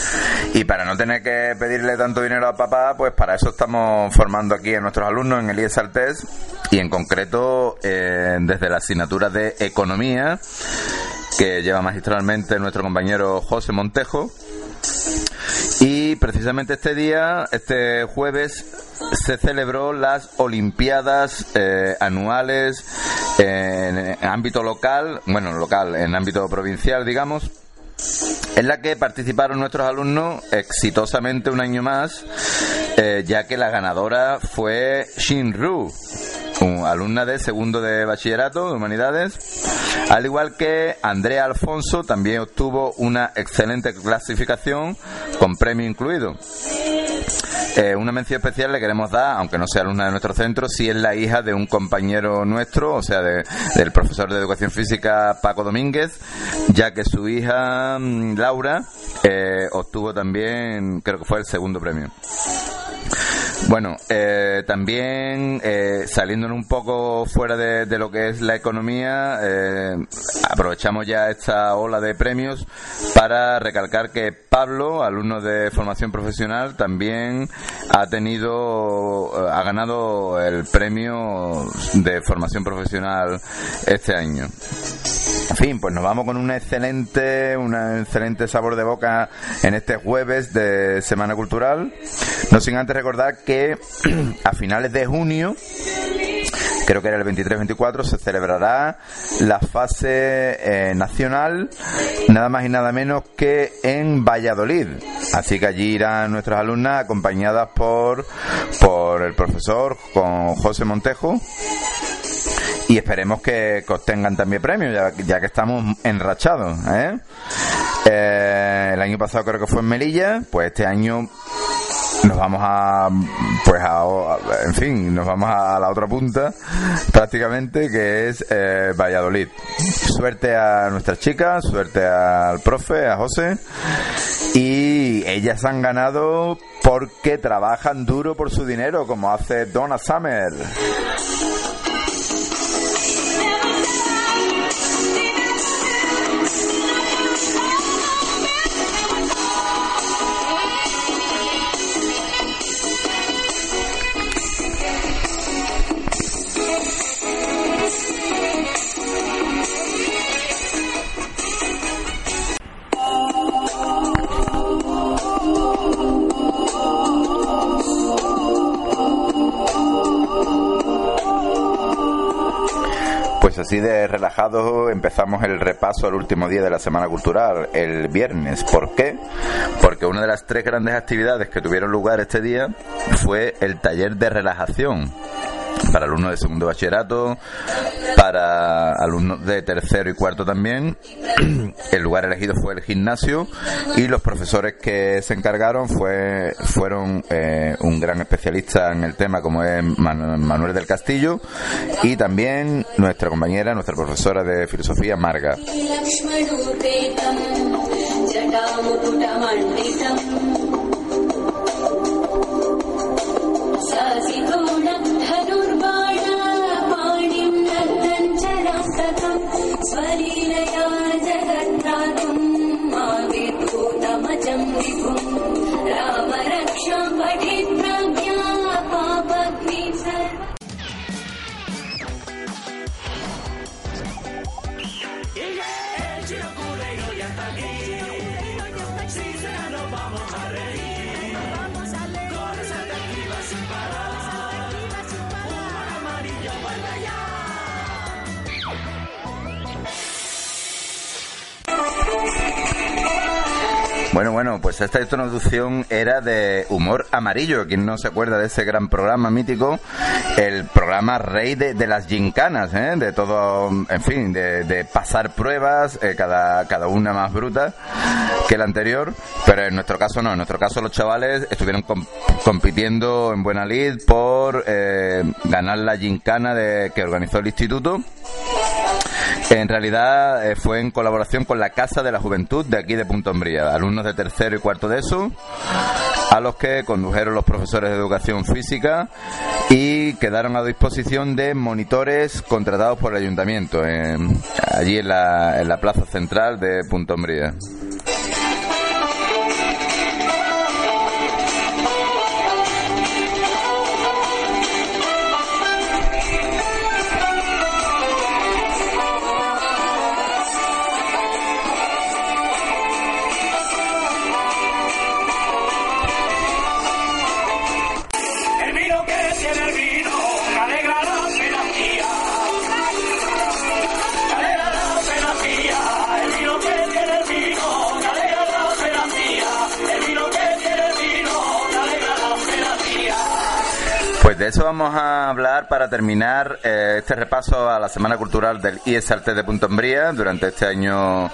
Y para no tener que pedirle tanto dinero a papá, pues para eso estamos formando aquí a nuestros alumnos en el IES Altés y en concreto eh, desde la asignatura de Economía que lleva magistralmente nuestro compañero José Montejo. Y precisamente este día, este jueves, se celebró las Olimpiadas eh, anuales en, en ámbito local, bueno, local, en ámbito provincial, digamos, en la que participaron nuestros alumnos exitosamente un año más, eh, ya que la ganadora fue Shinru, alumna de segundo de bachillerato de humanidades Al igual que Andrea Alfonso también obtuvo una excelente clasificación con premio incluido. Eh, una mención especial le queremos dar, aunque no sea alumna de nuestro centro, si es la hija de un compañero nuestro, o sea, de- del profesor de educación física Paco Domínguez, ya que su hija Laura eh, obtuvo también, creo que fue el segundo premio. Bueno, eh, también eh, saliéndonos un poco fuera de, de lo que es la economía, eh, aprovechamos ya esta ola de premios para recalcar que Pablo, alumno de formación profesional, también ha tenido, eh, ha ganado el premio de formación profesional este año. En fin, pues nos vamos con un excelente, un excelente sabor de boca en este jueves de Semana Cultural. No sin antes recordar que *clears throat* a finales de junio, creo que era el 23-24, se celebrará la fase eh, nacional, nada más y nada menos que en Valladolid. Así que allí irán nuestras alumnas acompañadas por, por el profesor con José Montejo y esperemos que, obtengan también premios, ya, ya que estamos enrachados. ¿eh? Eh, el año pasado creo que fue en Melilla, pues este año nos vamos a, pues a- en fin, nos vamos a la otra punta prácticamente, que es eh, Valladolid. Suerte a nuestras chicas, suerte al profe, a José. Y ellas han ganado porque trabajan duro por su dinero, como hace Donna Summer. Pues así de relajados empezamos el repaso al último día de la Semana Cultural, el viernes. ¿Por qué? Porque una de las tres grandes actividades que tuvieron lugar este día fue el taller de relajación para alumnos de segundo bachillerato, para alumnos de tercero y cuarto también. El lugar elegido fue el gimnasio y los profesores que se encargaron fue, fueron eh, un gran especialista en el tema como es Man- Manuel del Castillo y también nuestra compañera, nuestra profesora de filosofía Marga. Esta introducción era de humor amarillo. Quien no se acuerda de ese gran programa mítico, el programa rey de, las gincanas, ¿eh? de todo, en fin, de, pasar pruebas, eh, cada, cada una más bruta que la anterior. Pero en nuestro caso no, en nuestro caso los chavales estuvieron com- compitiendo en Buena Lid por eh, ganar la gincana de, que organizó el instituto. En realidad eh, fue en colaboración con la Casa de la Juventud de aquí de Punto Umbría, alumnos de tercero y cuarto de eso, a los que condujeron los profesores de educación física y quedaron a disposición de monitores contratados por el ayuntamiento, en- allí en la, en la plaza central de Punto Umbría. Eso vamos a hablar para terminar eh, este repaso a la Semana Cultural del IES Arte de Punto Umbría durante este año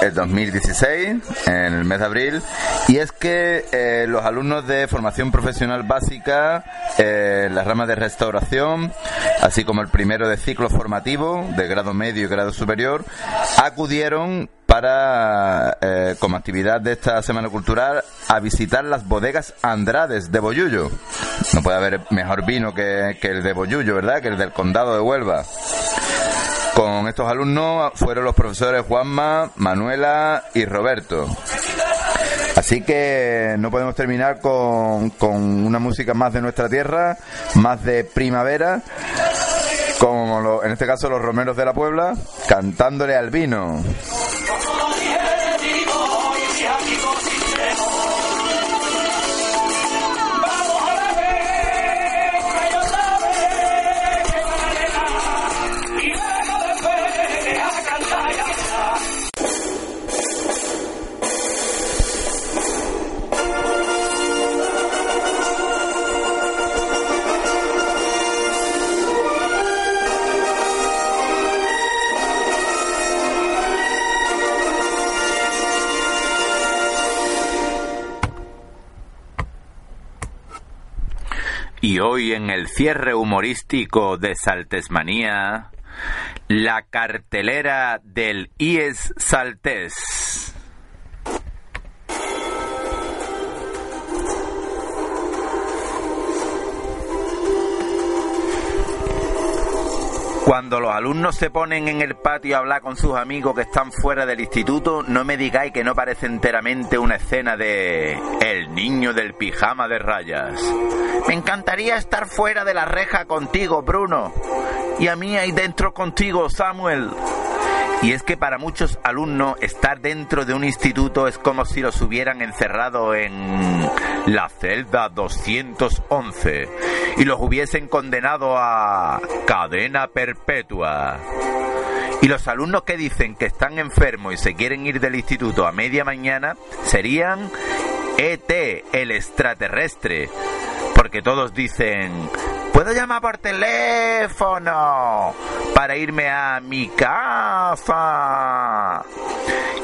eh, 2016, en el mes de abril. Y es que eh, los alumnos de formación profesional básica, eh, las ramas de restauración, así como el primero de ciclo formativo, de grado medio y grado superior, acudieron para, eh, como actividad de esta Semana Cultural, a visitar las bodegas Andrades de Boyullo. No puede haber mejor vino que, que el de Boyullo, ¿verdad? Que el del condado de Huelva. Con estos alumnos fueron los profesores Juanma, Manuela y Roberto. Así que no podemos terminar con, con una música más de nuestra tierra, más de primavera, como lo- en este caso los romeros de la Puebla, cantándole al vino. Y hoy en el cierre humorístico de Saltesmanía, la cartelera del IES Saltés. Cuando los alumnos se ponen en el patio a hablar con sus amigos que están fuera del instituto, no me digáis que no parece enteramente una escena de El niño del pijama de rayas. Me encantaría estar fuera de la reja contigo, Bruno. Y a mí ahí dentro contigo, Samuel. Y es que para muchos alumnos estar dentro de un instituto es como si los hubieran encerrado en la celda 211 y los hubiesen condenado a cadena perpetua. Y los alumnos que dicen que están enfermos y se quieren ir del instituto a media mañana serían ET, el extraterrestre. Porque todos dicen, ¿puedo llamar por teléfono para irme a mi casa?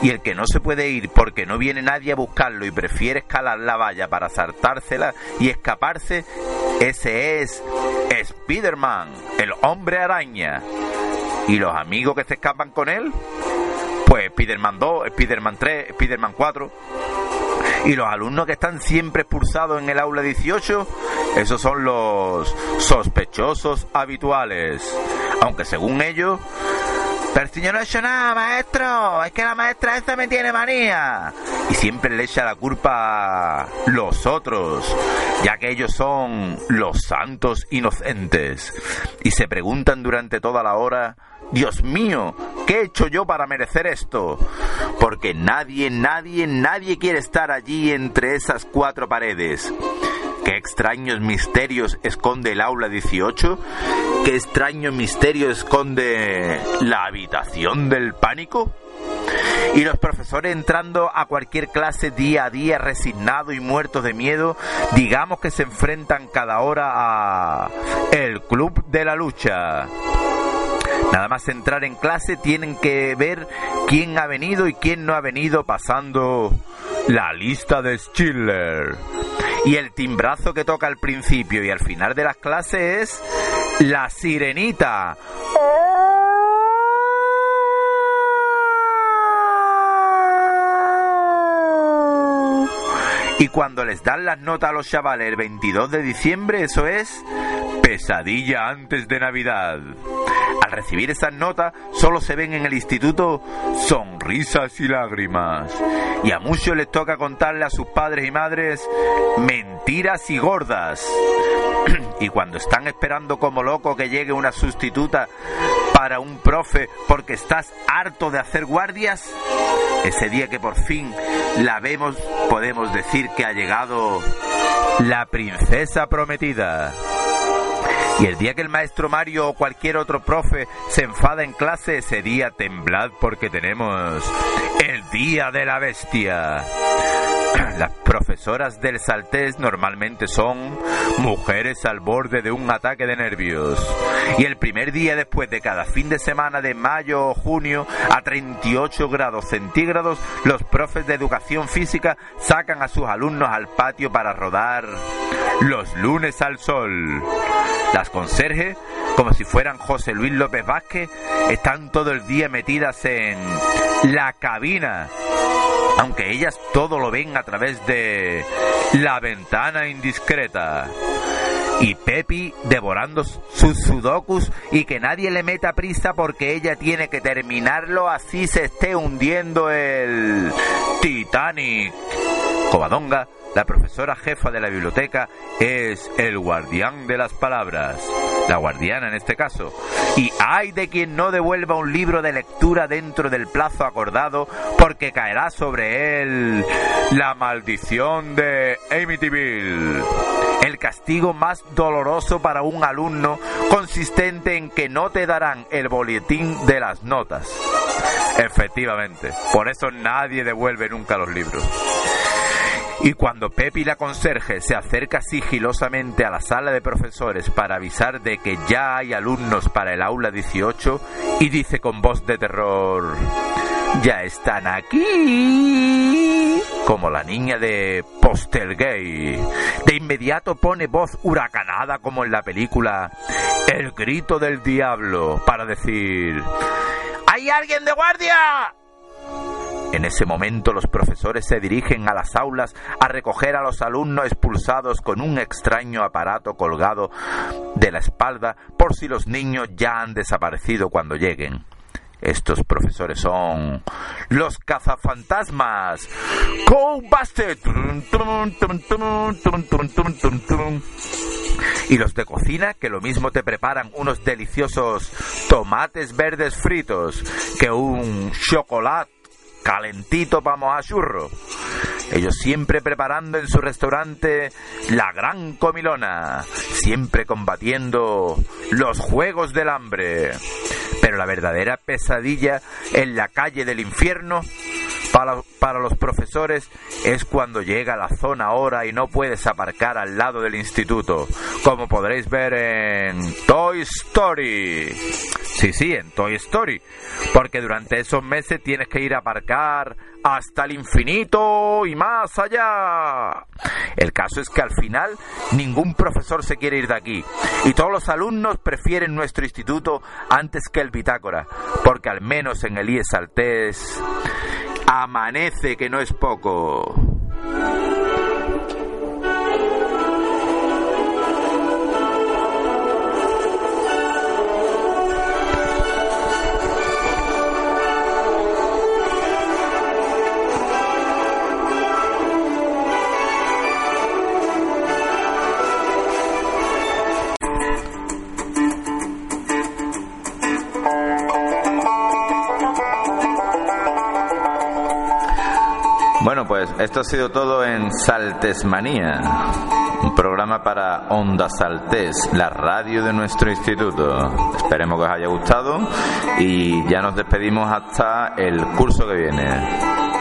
Y el que no se puede ir porque no viene nadie a buscarlo y prefiere escalar la valla para saltársela y escaparse, ese es Spiderman, el hombre araña. ¿Y los amigos que se escapan con él? Pues Spiderman 2, Spiderman 3, Spiderman 4. Y los alumnos que están siempre expulsados en el aula 18, esos son los sospechosos habituales. Aunque según ellos, pero si yo no he hecho nada, maestro, es que la maestra esta me tiene manía. Y siempre le echa la culpa a los otros, ya que ellos son los santos inocentes. Y se preguntan durante toda la hora, Dios mío, ¿qué he hecho yo para merecer esto? Porque nadie, nadie, nadie quiere estar allí entre esas cuatro paredes. ¿Qué extraños misterios esconde el aula 18? ¿Qué extraño misterio esconde la habitación del pánico? Y los profesores entrando a cualquier clase día a día resignados y muertos de miedo, digamos que se enfrentan cada hora a el club de la lucha. Nada más entrar en clase tienen que ver quién ha venido y quién no ha venido pasando la lista de Schiller. Y el timbrazo que toca al principio y al final de las clases es la sirenita. Y cuando les dan las notas a los chavales el 22 de diciembre, eso es pesadilla antes de Navidad. Al recibir esas notas, solo se ven en el instituto sonrisas y lágrimas. Y a muchos les toca contarle a sus padres y madres mentiras y gordas. *clears throat* y cuando están esperando como loco que llegue una sustituta para un profe porque estás harto de hacer guardias, ese día que por fin la vemos, podemos decir que ha llegado la princesa prometida. Y el día que el maestro Mario o cualquier otro profe se enfada en clase, ese día temblad porque tenemos el día de la bestia. *clears throat* Las profesoras del Saltés normalmente son mujeres al borde de un ataque de nervios. Y el primer día después de cada fin de semana de mayo o junio a 38 grados centígrados, los profes de educación física sacan a sus alumnos al patio para rodar los lunes al sol. Las conserjes, como si fueran José Luis López Vázquez, están todo el día metidas en la cabina aunque ellas todo lo ven a través de la ventana indiscreta. Y Pepi devorando sus sudokus y que nadie le meta prisa porque ella tiene que terminarlo así se esté hundiendo el Titanic. Covadonga, la profesora jefa de la biblioteca, es el guardián de las palabras. La guardiana en este caso. Y hay de quien no devuelva un libro de lectura dentro del plazo acordado porque caerá sobre él la maldición de Amityville. El castigo más doloroso para un alumno consistente en que no te darán el boletín de las notas. Efectivamente, por eso nadie devuelve nunca los libros. Y cuando Pepi la conserje se acerca sigilosamente a la sala de profesores para avisar de que ya hay alumnos para el aula 18 y dice con voz de terror, ya están aquí, como la niña de Postelgay. De inmediato pone voz huracanada como en la película El grito del diablo para decir, ¿hay alguien de guardia? En ese momento los profesores se dirigen a las aulas a recoger a los alumnos expulsados con un extraño aparato colgado de la espalda por si los niños ya han desaparecido cuando lleguen. Estos profesores son los cazafantasmas. Go Busted. Y los de cocina que lo mismo te preparan unos deliciosos tomates verdes fritos que un chocolate calentito vamos a churro. Ellos siempre preparando en su restaurante la gran comilona, siempre combatiendo los juegos del hambre. Pero la verdadera pesadilla en la calle del infierno para, los profesores es cuando llega la zona hora y no puedes aparcar al lado del instituto, como podréis ver en Toy Story. Sí, sí, en Toy Story. Porque durante esos meses tienes que ir a aparcar hasta el infinito y más allá. El caso es que al final ningún profesor se quiere ir de aquí y todos los alumnos prefieren nuestro instituto antes que el bitácora, porque al menos en el IES Altés amanece que no es poco. Bueno, pues esto ha sido todo en Saltesmanía, un programa para Onda Saltés, la radio de nuestro instituto. Esperemos que os haya gustado y ya nos despedimos hasta el curso que viene.